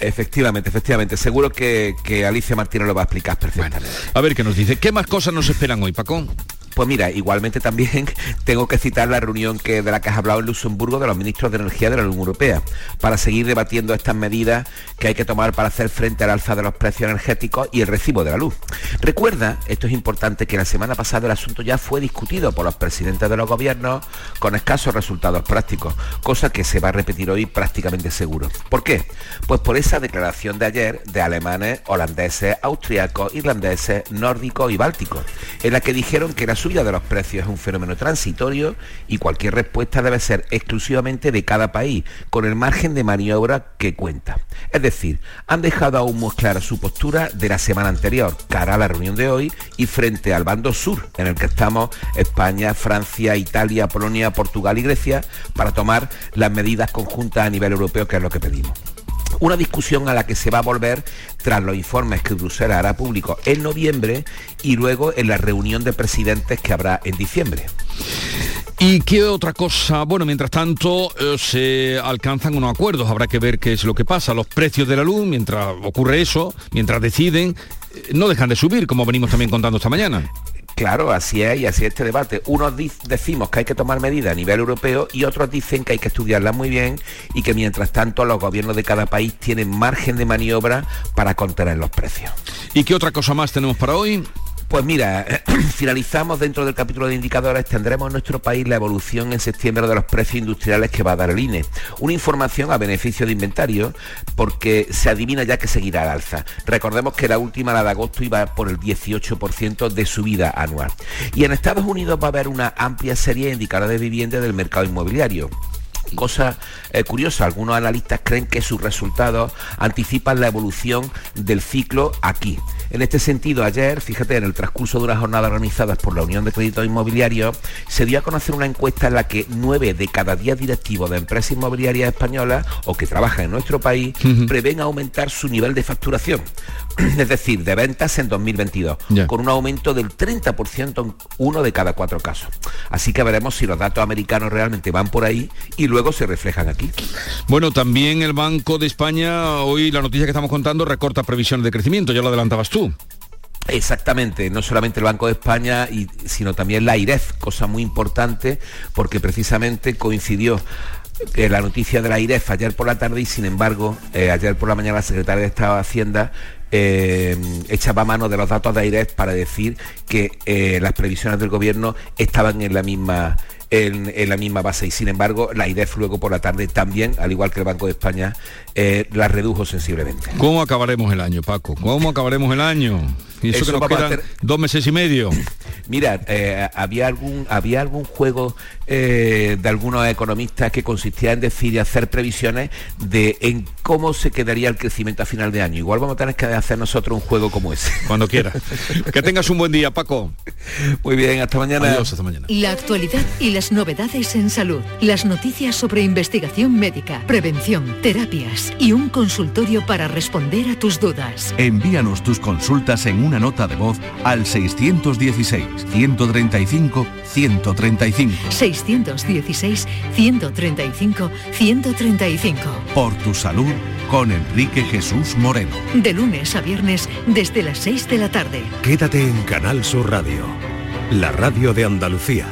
Efectivamente, efectivamente. Seguro que, Alicia Martínez lo va a explicar perfectamente. a ver qué nos dice. ¿Qué más cosas nos esperan hoy, Paco? Pues mira, igualmente también [LAUGHS] tengo que citar la reunión que, de la que has hablado en Luxemburgo de los ministros de Energía de la Unión Europea, para seguir debatiendo estas medidas que hay que tomar para hacer frente al alza de los precios energéticos y el recibo de la luz. Recuerda, esto es importante, que la semana pasada el asunto ya fue discutido por los presidentes de los gobiernos con escasos resultados prácticos, cosa que se va a repetir hoy prácticamente seguro. ¿Por qué? Pues por esa declaración de ayer de alemanes, holandeses, austriacos, irlandeses, nórdicos y bálticos, en la que dijeron que la de los precios es un fenómeno transitorio y cualquier respuesta debe ser exclusivamente de cada país, con el margen de maniobra que cuenta. Es decir, han dejado aún más clara su postura de la semana anterior, cara a la reunión de hoy y frente al bando sur, en el que estamos España, Francia, Italia, Polonia, Portugal y Grecia, para tomar las medidas conjuntas a nivel europeo, que es lo que pedimos. Una discusión a la que se va a volver tras los informes que Bruselas hará público en noviembre y luego en la reunión de presidentes que habrá en diciembre. ¿Y qué otra cosa? Bueno, mientras tanto eh, se alcanzan unos acuerdos, habrá que ver qué es lo que pasa. Los precios de la luz, mientras ocurre eso, mientras deciden, eh, no dejan de subir, como venimos también contando esta mañana. Claro, así es y así es este debate. Unos decimos que hay que tomar medidas a nivel europeo y otros dicen que hay que estudiarlas muy bien y que mientras tanto los gobiernos de cada país tienen margen de maniobra para contener los precios. ¿Y qué otra cosa más tenemos para hoy? Pues mira, [CLEARS THROAT] finalizamos dentro del capítulo de indicadores, tendremos en nuestro país la evolución en septiembre de los precios industriales que va a dar el INE. Una información a beneficio de inventario porque se adivina ya que seguirá al alza. Recordemos que la última, la de agosto, iba por el 18% de subida anual. Y en Estados Unidos va a haber una amplia serie de indicadores de vivienda del mercado inmobiliario. Cosa eh, curiosa, algunos analistas creen que sus resultados anticipan la evolución del ciclo aquí. En este sentido, ayer, fíjate, en el transcurso de una jornada organizada por la Unión de Créditos Inmobiliarios, se dio a conocer una encuesta en la que nueve de cada diez directivos de empresas inmobiliarias españolas o que trabajan en nuestro país prevén aumentar su nivel de facturación, [CLEARS THROAT] es decir, de ventas en 2022, con un aumento del 30% en uno de cada cuatro casos. Así que veremos si los datos americanos realmente van por ahí y luego se reflejan aquí. Bueno, también el Banco de España, hoy la noticia que estamos contando, recorta previsiones de crecimiento, ya lo adelantabas tú. Exactamente, no solamente el Banco de España, sino también la IREF, cosa muy importante porque precisamente coincidió eh, la noticia de la IREF ayer por la tarde y sin embargo eh, ayer por la mañana la secretaria de Estado de Hacienda eh, echaba mano de los datos de IREF para decir que las previsiones del gobierno estaban en la misma en, la misma base y sin embargo la IDEF luego por la tarde también, al igual que el Banco de España, eh, la redujo sensiblemente. ¿Cómo acabaremos el año, Paco? ¿Cómo acabaremos el año? Y eso, que nos quedan dos meses y medio. Mira, eh, había algún había algún juego eh, de algunos economistas que consistía en decir y hacer previsiones de en cómo se quedaría el crecimiento a final de año. Igual vamos a tener que hacer nosotros un juego como ese. [LAUGHS] Cuando quieras. que tengas un buen día, Paco. Muy bien, hasta mañana. Adiós, hasta mañana. La actualidad y las novedades en salud. Las noticias sobre investigación médica, prevención, terapias y un consultorio para responder a tus dudas. Envíanos tus consultas en una nota de voz al 616 135 135. 616-135-135. Por tu salud con Enrique Jesús Moreno. De lunes a viernes desde las 6 de la tarde. Quédate en Canal Sur Radio, la radio de Andalucía.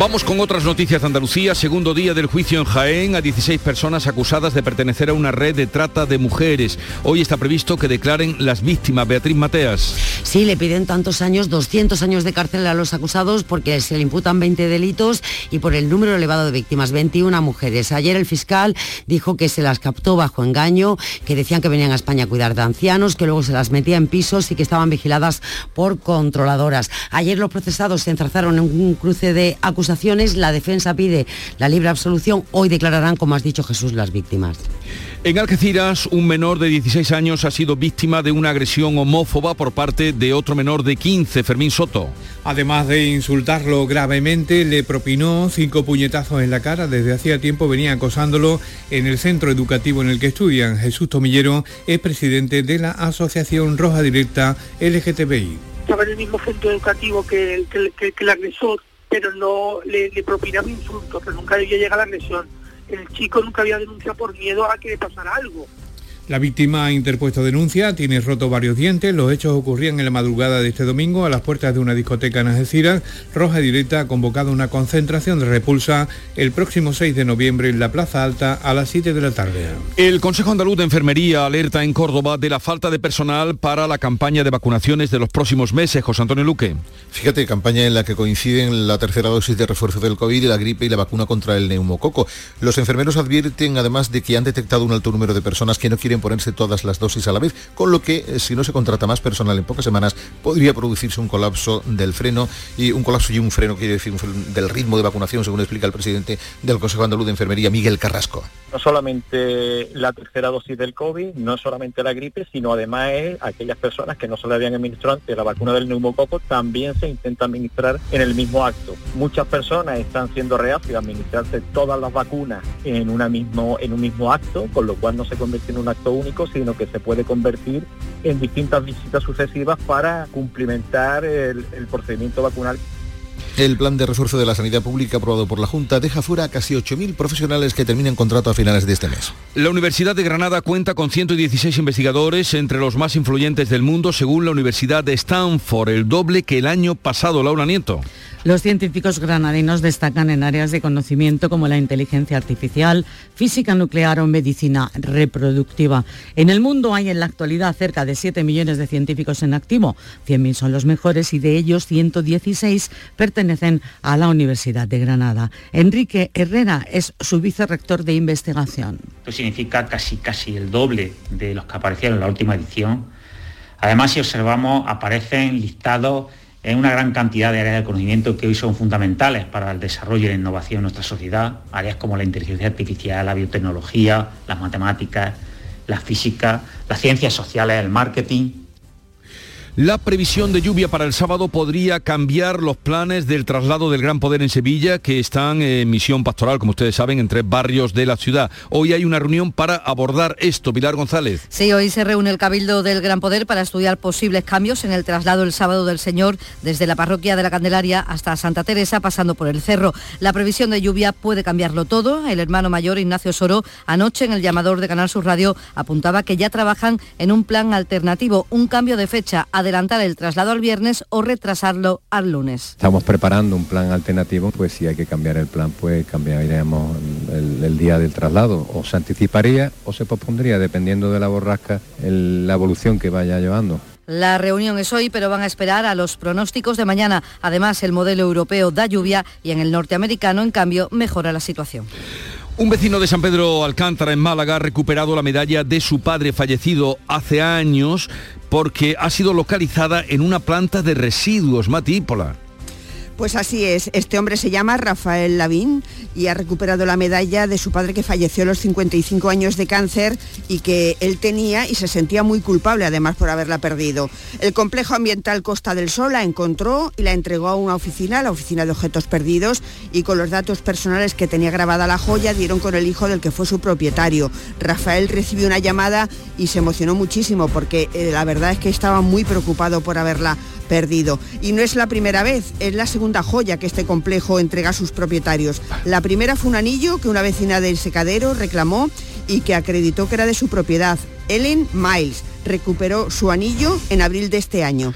Vamos con otras noticias de Andalucía. Segundo día del juicio en Jaén a 16 personas acusadas de pertenecer a una red de trata de mujeres. Hoy está previsto que declaren las víctimas. Beatriz Mateas. Sí, le piden tantos años, 200 años de cárcel a los acusados porque se le imputan 20 delitos y por el número elevado de víctimas, 21 mujeres. Ayer el fiscal dijo que se las captó bajo engaño, que decían que venían a España a cuidar de ancianos, que luego se las metía en pisos y que estaban vigiladas por controladoras. Ayer los procesados se entrazaron en un cruce de acusaciones la defensa pide la libre absolución. Hoy declararán, como has dicho Jesús, las víctimas. En Algeciras, un menor de 16 años ha sido víctima de una agresión homófoba por parte de otro menor de 15, Fermín Soto. Además de insultarlo gravemente, le propinó cinco puñetazos en la cara. Desde hacía tiempo venía acosándolo en el centro educativo en el que estudian. Jesús Tomillero es presidente de la Asociación Roja Directa LGTBI. Estaba en el mismo centro educativo que el, que, que, que el agresor pero no le, le propinaba insultos, pero nunca debía llegar a la agresión. El chico nunca había denunciado por miedo a que le pasara algo. La víctima ha interpuesto denuncia, tiene roto varios dientes. Los hechos ocurrían en la madrugada de este domingo a las puertas de una discoteca en Algeciras. Roja Directa ha convocado una concentración de repulsa el próximo 6 de noviembre en la Plaza Alta a las 7 de la tarde. El Consejo Andaluz de Enfermería alerta en Córdoba de la falta de personal para la campaña de vacunaciones de los próximos meses. José Antonio Luque. Fíjate, campaña en la que coinciden la tercera dosis de refuerzo del COVID y la gripe y la vacuna contra el neumococo. Los enfermeros advierten además de que han detectado un alto número de personas que no quieren ponerse todas las dosis a la vez, con lo que eh, si no se contrata más personal en pocas semanas podría producirse un colapso del freno y un colapso y un freno quiere decir un del ritmo de vacunación, según explica el presidente del Consejo Andaluz de Enfermería, Miguel Carrasco. No solamente la tercera dosis del COVID, no solamente la gripe, sino además es aquellas personas que no se le habían administrado antes la vacuna del neumococo, también se intenta administrar en el mismo acto. Muchas personas están siendo reacias a administrarse todas las vacunas en, una mismo, en un mismo acto, con lo cual no se convierte en un acto único, sino que se puede convertir en distintas visitas sucesivas para cumplimentar el, procedimiento vacunal. El plan de refuerzo de la sanidad pública aprobado por la Junta deja fuera a casi 8.000 profesionales que terminan contrato a finales de este mes. La Universidad de Granada cuenta con 116 investigadores entre los más influyentes del mundo, según la Universidad de Stanford, el doble que el año pasado. Laura Nieto. Los científicos granadinos destacan en áreas de conocimiento como la inteligencia artificial, física nuclear o medicina reproductiva. En el mundo hay en la actualidad cerca de 7 millones de científicos en activo. 100.000 son los mejores y de ellos 116 pertenecen a la Universidad de Granada. Enrique Herrera es su vicerrector de investigación. Esto significa casi, casi el doble de los que aparecieron en la última edición. Además, si observamos, aparecen listados en una gran cantidad de áreas de conocimiento que hoy son fundamentales para el desarrollo y la innovación en nuestra sociedad, áreas como la inteligencia artificial, la biotecnología, las matemáticas, la física, las ciencias sociales, el marketing, la previsión de lluvia para el sábado podría cambiar los planes del traslado del Gran Poder en Sevilla, que están en misión pastoral, como ustedes saben, en tres barrios de la ciudad. Hoy hay una reunión para abordar esto. Pilar González. Sí, hoy se reúne el Cabildo del Gran Poder para estudiar posibles cambios en el traslado el sábado del Señor desde la parroquia de la Candelaria hasta Santa Teresa, pasando por el Cerro. La previsión de lluvia puede cambiarlo todo. El hermano mayor Ignacio Soro, anoche en el llamador de Canal Sur Radio, apuntaba que ya trabajan en un plan alternativo, un cambio de fecha adelantar el traslado al viernes o retrasarlo al lunes. Estamos preparando un plan alternativo, pues si hay que cambiar el plan, pues cambiaríamos el, el día del traslado, o se anticiparía o se pospondría, dependiendo de la borrasca, el, la evolución que vaya llevando. La reunión es hoy, pero van a esperar a los pronósticos de mañana. Además, el modelo europeo da lluvia y en el norteamericano, en cambio, mejora la situación. Un vecino de San Pedro Alcántara en Málaga ha recuperado la medalla de su padre fallecido hace años porque ha sido localizada en una planta de residuos matípola. Pues así es, este hombre se llama Rafael Lavín y ha recuperado la medalla de su padre que falleció a los 55 años de cáncer y que él tenía y se sentía muy culpable además por haberla perdido. El complejo ambiental Costa del Sol la encontró y la entregó a una oficina, la oficina de objetos perdidos, y con los datos personales que tenía grabada la joya dieron con el hijo del que fue su propietario. Rafael recibió una llamada y se emocionó muchísimo porque eh, la verdad es que estaba muy preocupado por haberla perdido. Y no es la primera vez, es la segunda joya que este complejo entrega a sus propietarios. La primera fue un anillo que una vecina del secadero reclamó y que acreditó que era de su propiedad. Ellen Miles recuperó su anillo en abril de este año.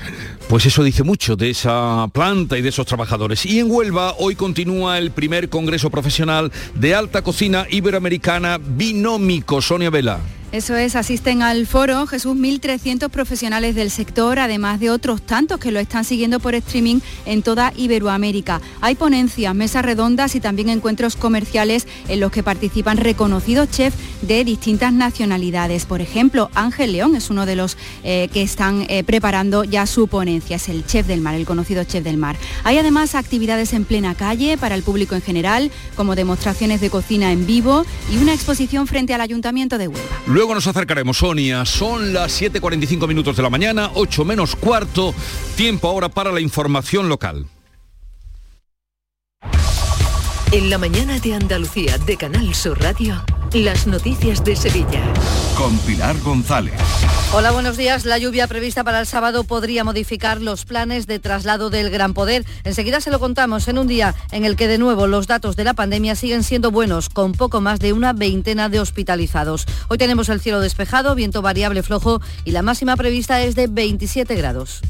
Pues eso dice mucho de esa planta y de esos trabajadores. Y en Huelva hoy continúa el primer Congreso Profesional de Alta Cocina Iberoamericana Binómico. Sonia Vela. Eso es, asisten al foro Jesús 1.300 profesionales del sector, además de otros tantos que lo están siguiendo por streaming en toda Iberoamérica. Hay ponencias, mesas redondas y también encuentros comerciales en los que participan reconocidos chefs de distintas nacionalidades. Por ejemplo, Ángel León es uno de los eh, que están eh, preparando ya su ponencia, es el chef del mar, el conocido chef del mar. Hay además actividades en plena calle para el público en general, como demostraciones de cocina en vivo y una exposición frente al Ayuntamiento de Huelva. Luego nos acercaremos, Sonia. Son las 7.45 minutos de la mañana, 8 menos cuarto. Tiempo ahora para la información local. En la mañana de Andalucía de Canal Sur Radio, las noticias de Sevilla. Con Pilar González. Hola, buenos días. La lluvia prevista para el sábado podría modificar los planes de traslado del Gran Poder. Enseguida se lo contamos en un día en el que de nuevo los datos de la pandemia siguen siendo buenos, con poco más de una veintena de hospitalizados. Hoy tenemos el cielo despejado, viento variable flojo y la máxima prevista es de 27 grados.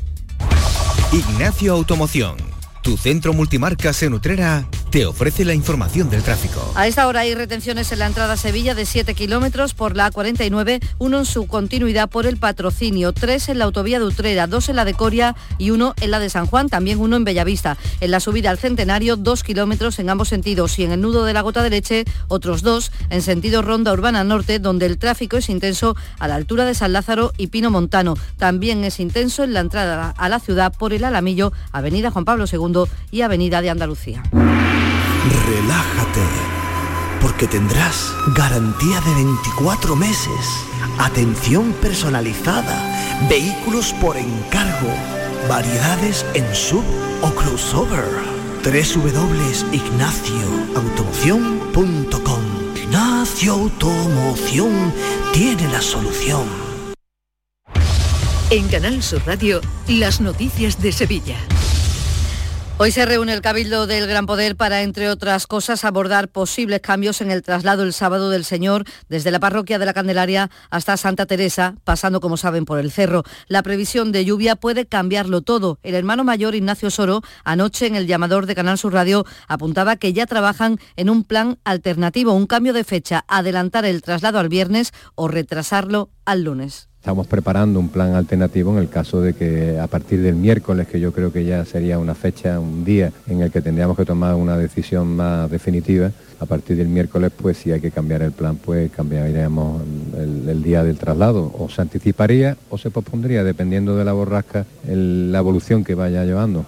Ignacio Automoción tu centro multimarcas en Utrera te ofrece la información del tráfico. A esta hora hay retenciones en la entrada a Sevilla de 7 kilómetros por la A49, uno en su continuidad por el patrocinio, tres en la autovía de Utrera, dos en la de Coria y uno en la de San Juan, también uno en Bellavista. En la subida al Centenario, dos kilómetros en ambos sentidos y en el nudo de la Gota de Leche, otros dos en sentido Ronda Urbana Norte, donde el tráfico es intenso a la altura de San Lázaro y Pino Montano. También es intenso en la entrada a la ciudad por el Alamillo, Avenida Juan Pablo II y Avenida de Andalucía. Relájate, porque tendrás garantía de 24 meses, atención personalizada, vehículos por encargo, variedades en sub o crossover. www.ignacioautomoción.com Ignacio Automoción tiene la solución. En Canal Sur Radio, las noticias de Sevilla. Hoy se reúne el Cabildo del Gran Poder para, entre otras cosas, abordar posibles cambios en el traslado el sábado del Señor desde la parroquia de la Candelaria hasta Santa Teresa, pasando, como saben, por el cerro. La previsión de lluvia puede cambiarlo todo. El hermano mayor Ignacio Soro, anoche en el llamador de Canal Sur Radio, apuntaba que ya trabajan en un plan alternativo, un cambio de fecha, adelantar el traslado al viernes o retrasarlo al lunes. Estamos preparando un plan alternativo en el caso de que a partir del miércoles, que yo creo que ya sería una fecha, un día en el que tendríamos que tomar una decisión más definitiva, a partir del miércoles, pues si hay que cambiar el plan, pues cambiaríamos el, día del traslado. O se anticiparía o se pospondría, dependiendo de la borrasca, la evolución que vaya llevando.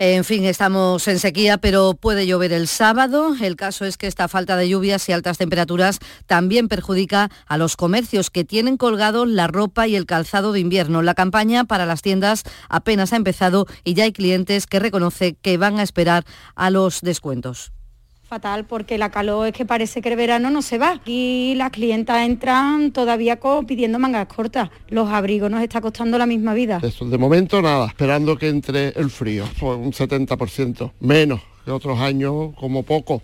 En fin, estamos en sequía, pero puede llover el sábado. El caso es que esta falta de lluvias y altas temperaturas también perjudica a los comercios que tienen colgado la ropa y el calzado de invierno. La campaña para las tiendas apenas ha empezado y ya hay clientes que reconoce que van a esperar a los descuentos. Fatal, porque la calor es que parece que el verano no se va. Y las clientas entran todavía pidiendo mangas cortas. Los abrigos nos está costando la misma vida. De momento nada, esperando que entre el frío, pues un 70%, menos que otros años como poco.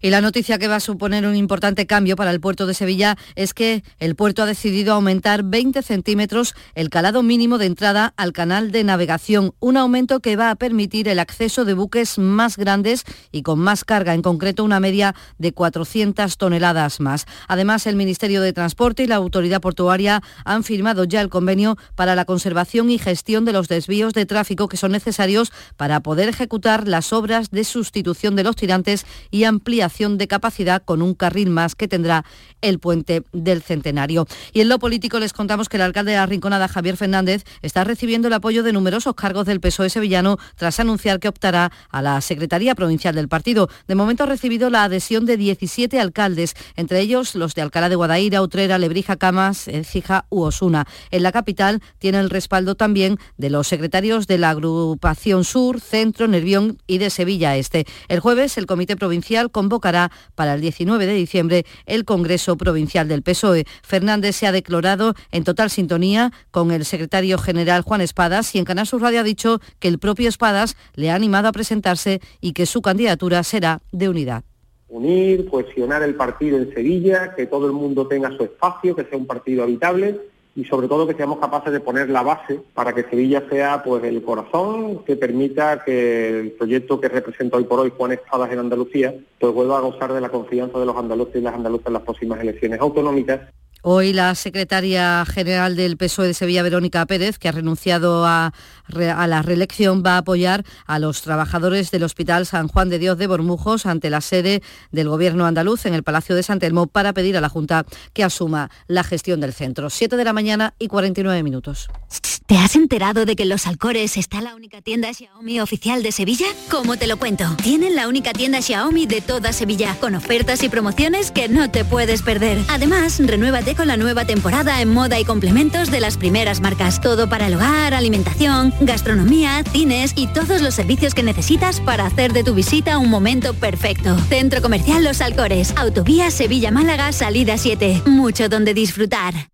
Y la noticia que va a suponer un importante cambio para el puerto de Sevilla es que el puerto ha decidido aumentar 20 centímetros el calado mínimo de entrada al canal de navegación, un aumento que va a permitir el acceso de buques más grandes y con más carga, en concreto una media de 400 toneladas más. Además, el Ministerio de Transporte y la Autoridad Portuaria han firmado ya el convenio para la conservación y gestión de los desvíos de tráfico que son necesarios para poder ejecutar las obras de sustitución de los tirantes y ampliación ampliación de capacidad con un carril más que tendrá el puente del Centenario. Y en lo político les contamos que el alcalde de la Rinconada, Javier Fernández, está recibiendo el apoyo de numerosos cargos del PSOE sevillano tras anunciar que optará a la Secretaría Provincial del partido. De momento ha recibido la adhesión de 17 alcaldes, entre ellos los de Alcalá de Guadaira, Utrera, Lebrija, Camas, Ecija u Osuna. En la capital tiene el respaldo también de los secretarios de la Agrupación Sur, Centro, Nervión y de Sevilla Este. El jueves el Comité Provincial convocará para el 19 de diciembre el Congreso Provincial del PSOE. Fernández se ha declarado en total sintonía con el secretario general Juan Espadas y en Canal Sur Radio ha dicho que el propio Espadas le ha animado a presentarse y que su candidatura será de unidad unir, cohesionar el partido en Sevilla, que todo el mundo tenga su espacio, que sea un partido habitable y sobre todo que seamos capaces de poner la base para que Sevilla sea pues el corazón que permita que el proyecto que representa hoy por hoy Juan Espadas en Andalucía pues vuelva a gozar de la confianza de los andaluces y las andaluzas en las próximas elecciones autonómicas. Hoy la secretaria general del PSOE de Sevilla, Verónica Pérez, que ha renunciado a, la reelección, va a apoyar a los trabajadores del Hospital San Juan de Dios de Bormujos ante la sede del Gobierno andaluz en el Palacio de San Telmo para pedir a la Junta que asuma la gestión del centro. Siete de la mañana y 49 minutos. ¿Te has enterado de que en Los Alcores está la única tienda Xiaomi oficial de Sevilla? ¿Cómo te lo cuento? Tienen la única tienda Xiaomi de toda Sevilla, con ofertas y promociones que no te puedes perder. Además, renuévate con la nueva temporada en moda y complementos de las primeras marcas. Todo para el hogar, alimentación, gastronomía, cines y todos los servicios que necesitas para hacer de tu visita un momento perfecto. Centro Comercial Los Alcores, Autovía Sevilla-Málaga, salida 7. Mucho donde disfrutar.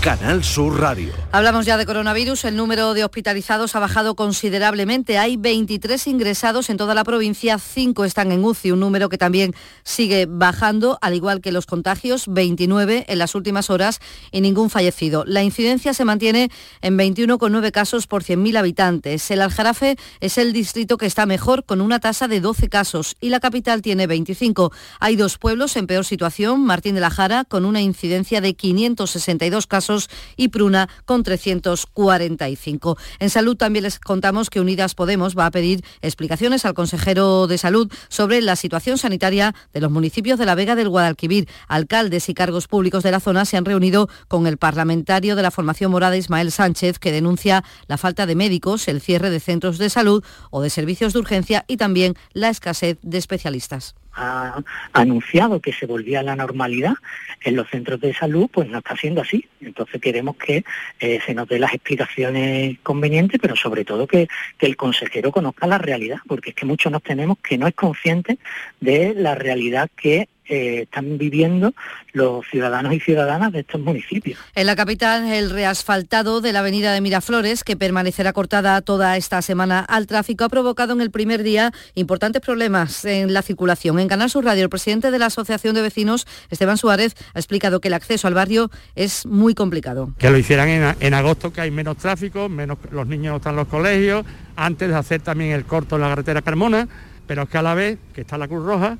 Canal Sur Radio. Hablamos ya de coronavirus. El número de hospitalizados ha bajado considerablemente. Hay 23 ingresados en toda la provincia, 5 están en UCI, un número que también sigue bajando, al igual que los contagios, 29 en las últimas horas y ningún fallecido. La incidencia se mantiene en 21,9 casos por 100.000 habitantes. El Aljarafe es el distrito que está mejor, con una tasa de 12 casos, y la capital tiene 25. Hay dos pueblos en peor situación, Martín de la Jara, con una incidencia de 562 casos y Pruna con 345. En salud también les contamos que Unidas Podemos va a pedir explicaciones al consejero de salud sobre la situación sanitaria de los municipios de La Vega del Guadalquivir. Alcaldes y cargos públicos de la zona se han reunido con el parlamentario de la formación morada Ismael Sánchez, que denuncia la falta de médicos, el cierre de centros de salud o de servicios de urgencia y también la escasez de especialistas ha anunciado que se volvía a la normalidad en los centros de salud, pues no está siendo así. Entonces queremos que eh, se nos dé las explicaciones convenientes, pero sobre todo que, que, el consejero conozca la realidad, porque es que muchos nos tenemos que no es consciente de la realidad que eh, están viviendo los ciudadanos y ciudadanas de estos municipios. En la capital, el reasfaltado de la avenida de Miraflores, que permanecerá cortada toda esta semana al tráfico, ha provocado en el primer día importantes problemas en la circulación. En Canal Sur Radio, el presidente de la Asociación de Vecinos, Esteban Suárez, ha explicado que el acceso al barrio es muy complicado. Que lo hicieran en, en agosto, que hay menos tráfico, menos los niños no están en los colegios, antes de hacer también el corto en la carretera Carmona, pero es que a la vez que está la Cruz Roja,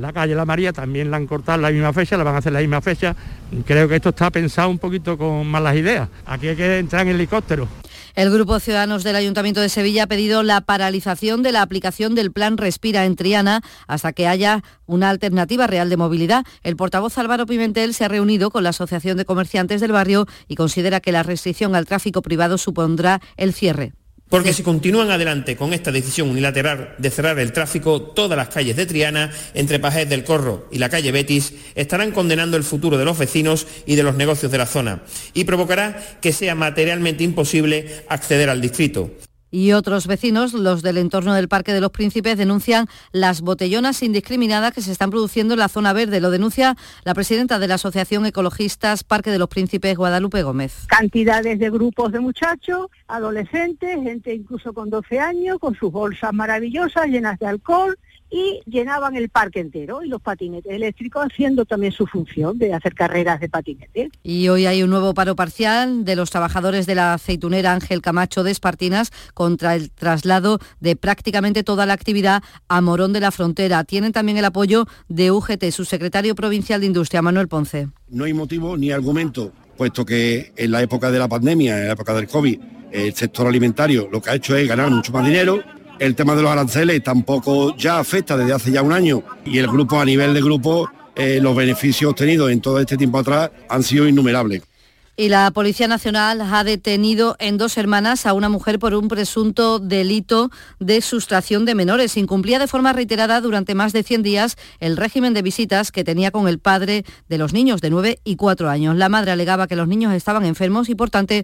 la calle La María también la han cortado la misma fecha, la van a hacer la misma fecha. Creo que esto está pensado un poquito con malas ideas. Aquí hay que entrar en helicóptero. El Grupo Ciudadanos del Ayuntamiento de Sevilla ha pedido la paralización de la aplicación del plan Respira en Triana hasta que haya una alternativa real de movilidad. El portavoz Álvaro Pimentel se ha reunido con la Asociación de Comerciantes del Barrio y considera que la restricción al tráfico privado supondrá el cierre porque si continúan adelante con esta decisión unilateral de cerrar el tráfico, todas las calles de Triana, entre Pajés del Corro y la calle Betis, estarán condenando el futuro de los vecinos y de los negocios de la zona y provocará que sea materialmente imposible acceder al distrito. Y otros vecinos, los del entorno del Parque de los Príncipes, denuncian las botellonas indiscriminadas que se están produciendo en la zona verde. Lo denuncia la presidenta de la Asociación Ecologistas Parque de los Príncipes, Guadalupe Gómez. Cantidades de grupos de muchachos adolescentes, gente incluso con 12 años, con sus bolsas maravillosas llenas de alcohol y llenaban el parque entero y los patinetes eléctricos haciendo también su función de hacer carreras de patinete. Y hoy hay un nuevo paro parcial de los trabajadores de la aceitunera Ángel Camacho de Espartinas contra el traslado de prácticamente toda la actividad a Morón de la Frontera. Tienen también el apoyo de UGT, su secretario provincial de Industria, Manuel Ponce. No hay motivo ni argumento, puesto que en la época de la pandemia, en la época del COVID, el sector alimentario lo que ha hecho es ganar mucho más dinero. El tema de los aranceles tampoco ya afecta desde hace ya un año y el grupo a nivel de grupo eh, los beneficios obtenidos en todo este tiempo atrás han sido innumerables. Y la Policía Nacional ha detenido en dos hermanas a una mujer por un presunto delito de sustracción de menores. Incumplía de forma reiterada durante más de 100 días el régimen de visitas que tenía con el padre de los niños de 9 y 4 años. La madre alegaba que los niños estaban enfermos y por tanto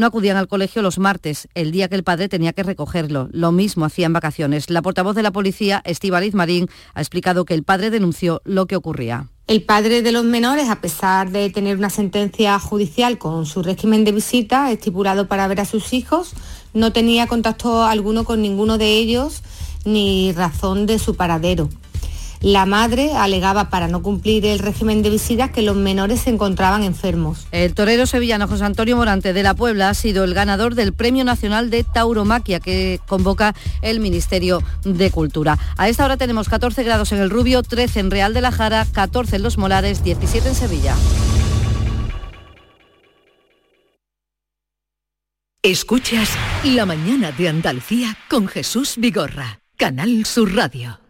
no acudían al colegio los martes, el día que el padre tenía que recogerlo. Lo mismo hacían vacaciones. La portavoz de la policía, Estíbaliz Marín, ha explicado que el padre denunció lo que ocurría. El padre de los menores, a pesar de tener una sentencia judicial con su régimen de visita estipulado para ver a sus hijos, no tenía contacto alguno con ninguno de ellos ni razón de su paradero. La madre alegaba para no cumplir el régimen de visitas que los menores se encontraban enfermos. El torero sevillano José Antonio Morante de la Puebla ha sido el ganador del Premio Nacional de Tauromaquia que convoca el Ministerio de Cultura. A esta hora tenemos 14 grados en el Rubio, 13 en Real de la Jara, 14 en Los Molares, 17 en Sevilla. Escuchas La mañana de Andalucía con Jesús Vigorra, Canal Sur Radio.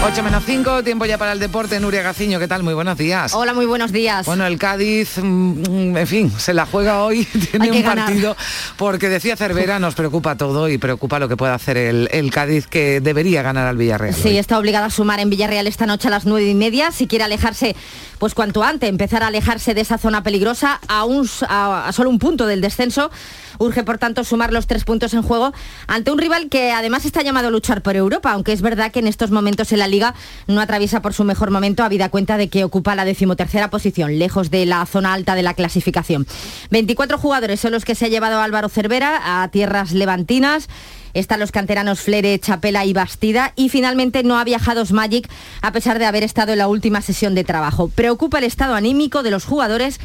8 menos 5, tiempo ya para el deporte. Nuria Gaciño, ¿qué tal? Muy buenos días. Hola, muy buenos días. Bueno, el Cádiz, mm, en fin, se la juega hoy, [LAUGHS] tiene un partido, porque decía Cervera, [LAUGHS] nos preocupa todo y preocupa lo que pueda hacer el, el Cádiz, que debería ganar al Villarreal. Sí, hoy. está obligada a sumar en Villarreal esta noche a las nueve y media, si quiere alejarse, pues cuanto antes, empezar a alejarse de esa zona peligrosa, a, un, a, a solo un punto del descenso. Urge, por tanto, sumar los tres puntos en juego ante un rival que además está llamado a luchar por Europa, aunque es verdad que en estos momentos en liga no atraviesa por su mejor momento, habida cuenta de que ocupa la decimotercera posición, lejos de la zona alta de la clasificación. 24 jugadores son los que se ha llevado Álvaro Cervera a tierras levantinas. Están los canteranos Flere, Chapela y Bastida. Y finalmente no ha viajado Magic a pesar de haber estado en la última sesión de trabajo. Preocupa el estado anímico de los jugadores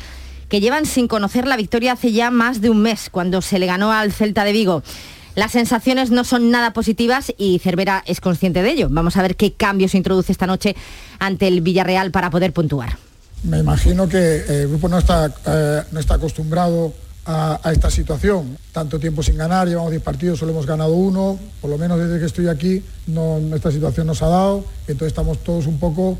que llevan sin conocer la victoria hace ya más de un mes, cuando se le ganó al Celta de Vigo. Las sensaciones no son nada positivas y Cervera es consciente de ello. Vamos a ver qué cambios introduce esta noche ante el Villarreal para poder puntuar. Me imagino que el grupo no está, eh, no está acostumbrado a, a, esta situación. Tanto tiempo sin ganar, llevamos 10 partidos, solo hemos ganado uno, por lo menos desde que estoy aquí, no, esta situación nos ha dado, entonces estamos todos un poco,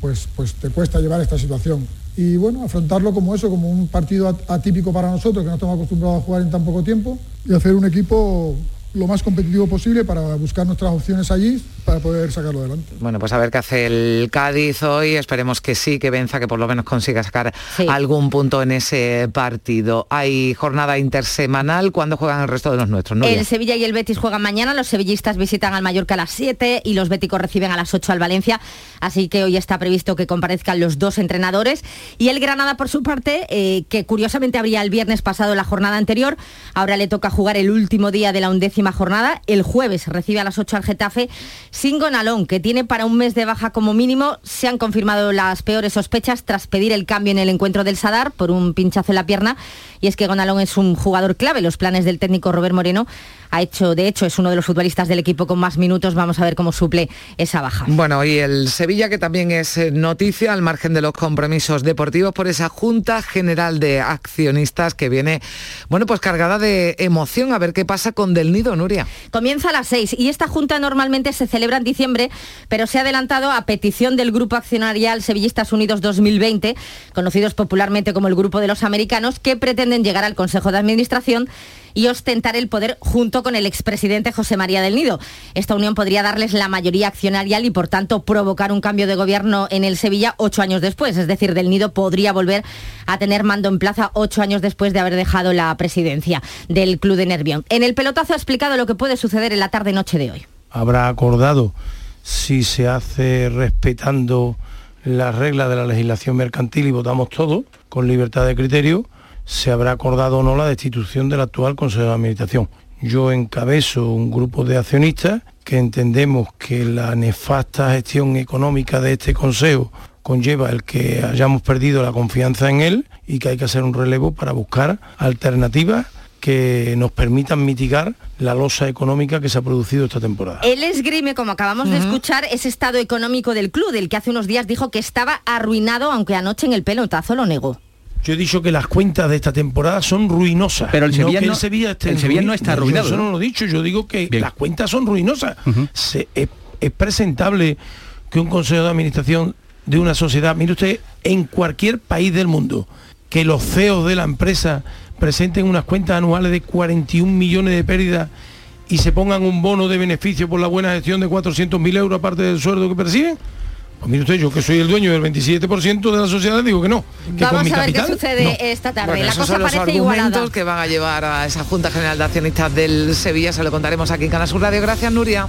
pues, pues te cuesta llevar esta situación. Y bueno, afrontarlo como eso, como un partido atípico para nosotros, que no estamos acostumbrados a jugar en tan poco tiempo, y hacer un equipo lo más competitivo posible para buscar nuestras opciones allí para poder sacarlo adelante. Bueno, pues a ver qué hace el Cádiz hoy. Esperemos que sí, que venza, que por lo menos consiga sacar sí. algún punto en ese partido. Hay jornada intersemanal. ¿Cuándo juegan el resto de los nuestros? El Sevilla y el Betis juegan mañana. Los sevillistas visitan al Mallorca a las 7 y los béticos reciben a las 8 al Valencia. Así que hoy está previsto que comparezcan los dos entrenadores. Y el Granada, por su parte, eh, que curiosamente habría el viernes pasado la jornada anterior, ahora le toca jugar el último día de la undécima jornada. El jueves recibe a las 8 al Getafe sin Gonalón, que tiene para un mes de baja como mínimo. Se han confirmado las peores sospechas tras pedir el cambio en el encuentro del Sadar por un pinchazo en la pierna. Y es que Gonalón es un jugador clave. Los planes del técnico Robert Moreno ha hecho, de hecho, es uno de los futbolistas del equipo con más minutos. Vamos a ver cómo suple esa baja. Bueno, y el Sevilla, que también es noticia, al margen de los compromisos deportivos, por esa Junta General de Accionistas que viene, bueno, pues cargada de emoción. A ver qué pasa con Del Nido, Nuria. Comienza a las seis y esta Junta normalmente se celebra en diciembre, pero se ha adelantado a petición del Grupo Accionarial Sevillistas Unidos 2020, conocidos popularmente como el Grupo de los Americanos, que pretenden llegar al Consejo de Administración y ostentar el poder junto con el expresidente José María del Nido. Esta unión podría darles la mayoría accionarial y por tanto provocar un cambio de gobierno en el Sevilla ocho años después. Es decir, del Nido podría volver a tener mando en plaza ocho años después de haber dejado la presidencia del Club de Nervión. En el pelotazo ha explicado lo que puede suceder en la tarde-noche de hoy. Habrá acordado si se hace respetando las reglas de la legislación mercantil y votamos todos con libertad de criterio, se habrá acordado o no la destitución del actual Consejo de Administración. Yo encabezo un grupo de accionistas que entendemos que la nefasta gestión económica de este Consejo conlleva el que hayamos perdido la confianza en él y que hay que hacer un relevo para buscar alternativas que nos permitan mitigar la losa económica que se ha producido esta temporada. El esgrime, como acabamos de escuchar, ese estado económico del club, del que hace unos días dijo que estaba arruinado, aunque anoche en el pelotazo lo negó. Yo he dicho que las cuentas de esta temporada son ruinosas. Pero el Sevilla, no, el Sevilla, esté el Sevilla no ruin- está yo arruinado. Eso no lo he dicho, yo digo que las cuentas son ruinosas. Se- es, es presentable que un consejo de administración de una sociedad, mire usted, en cualquier país del mundo, que los CEOs de la empresa presenten unas cuentas anuales de 41 millones de pérdidas y se pongan un bono de beneficio por la buena gestión de 400.000 euros aparte del sueldo que perciben. Pues mire usted, yo que soy el dueño del 27% de la sociedad, digo que no. Que con Vamos mi a ver qué sucede no. esta tarde. Bueno, la esos cosa son los parece argumentos igualada. que van a llevar a esa Junta General de Accionistas del Sevilla. Se lo contaremos aquí en Canal Sur Radio. Gracias, Nuria.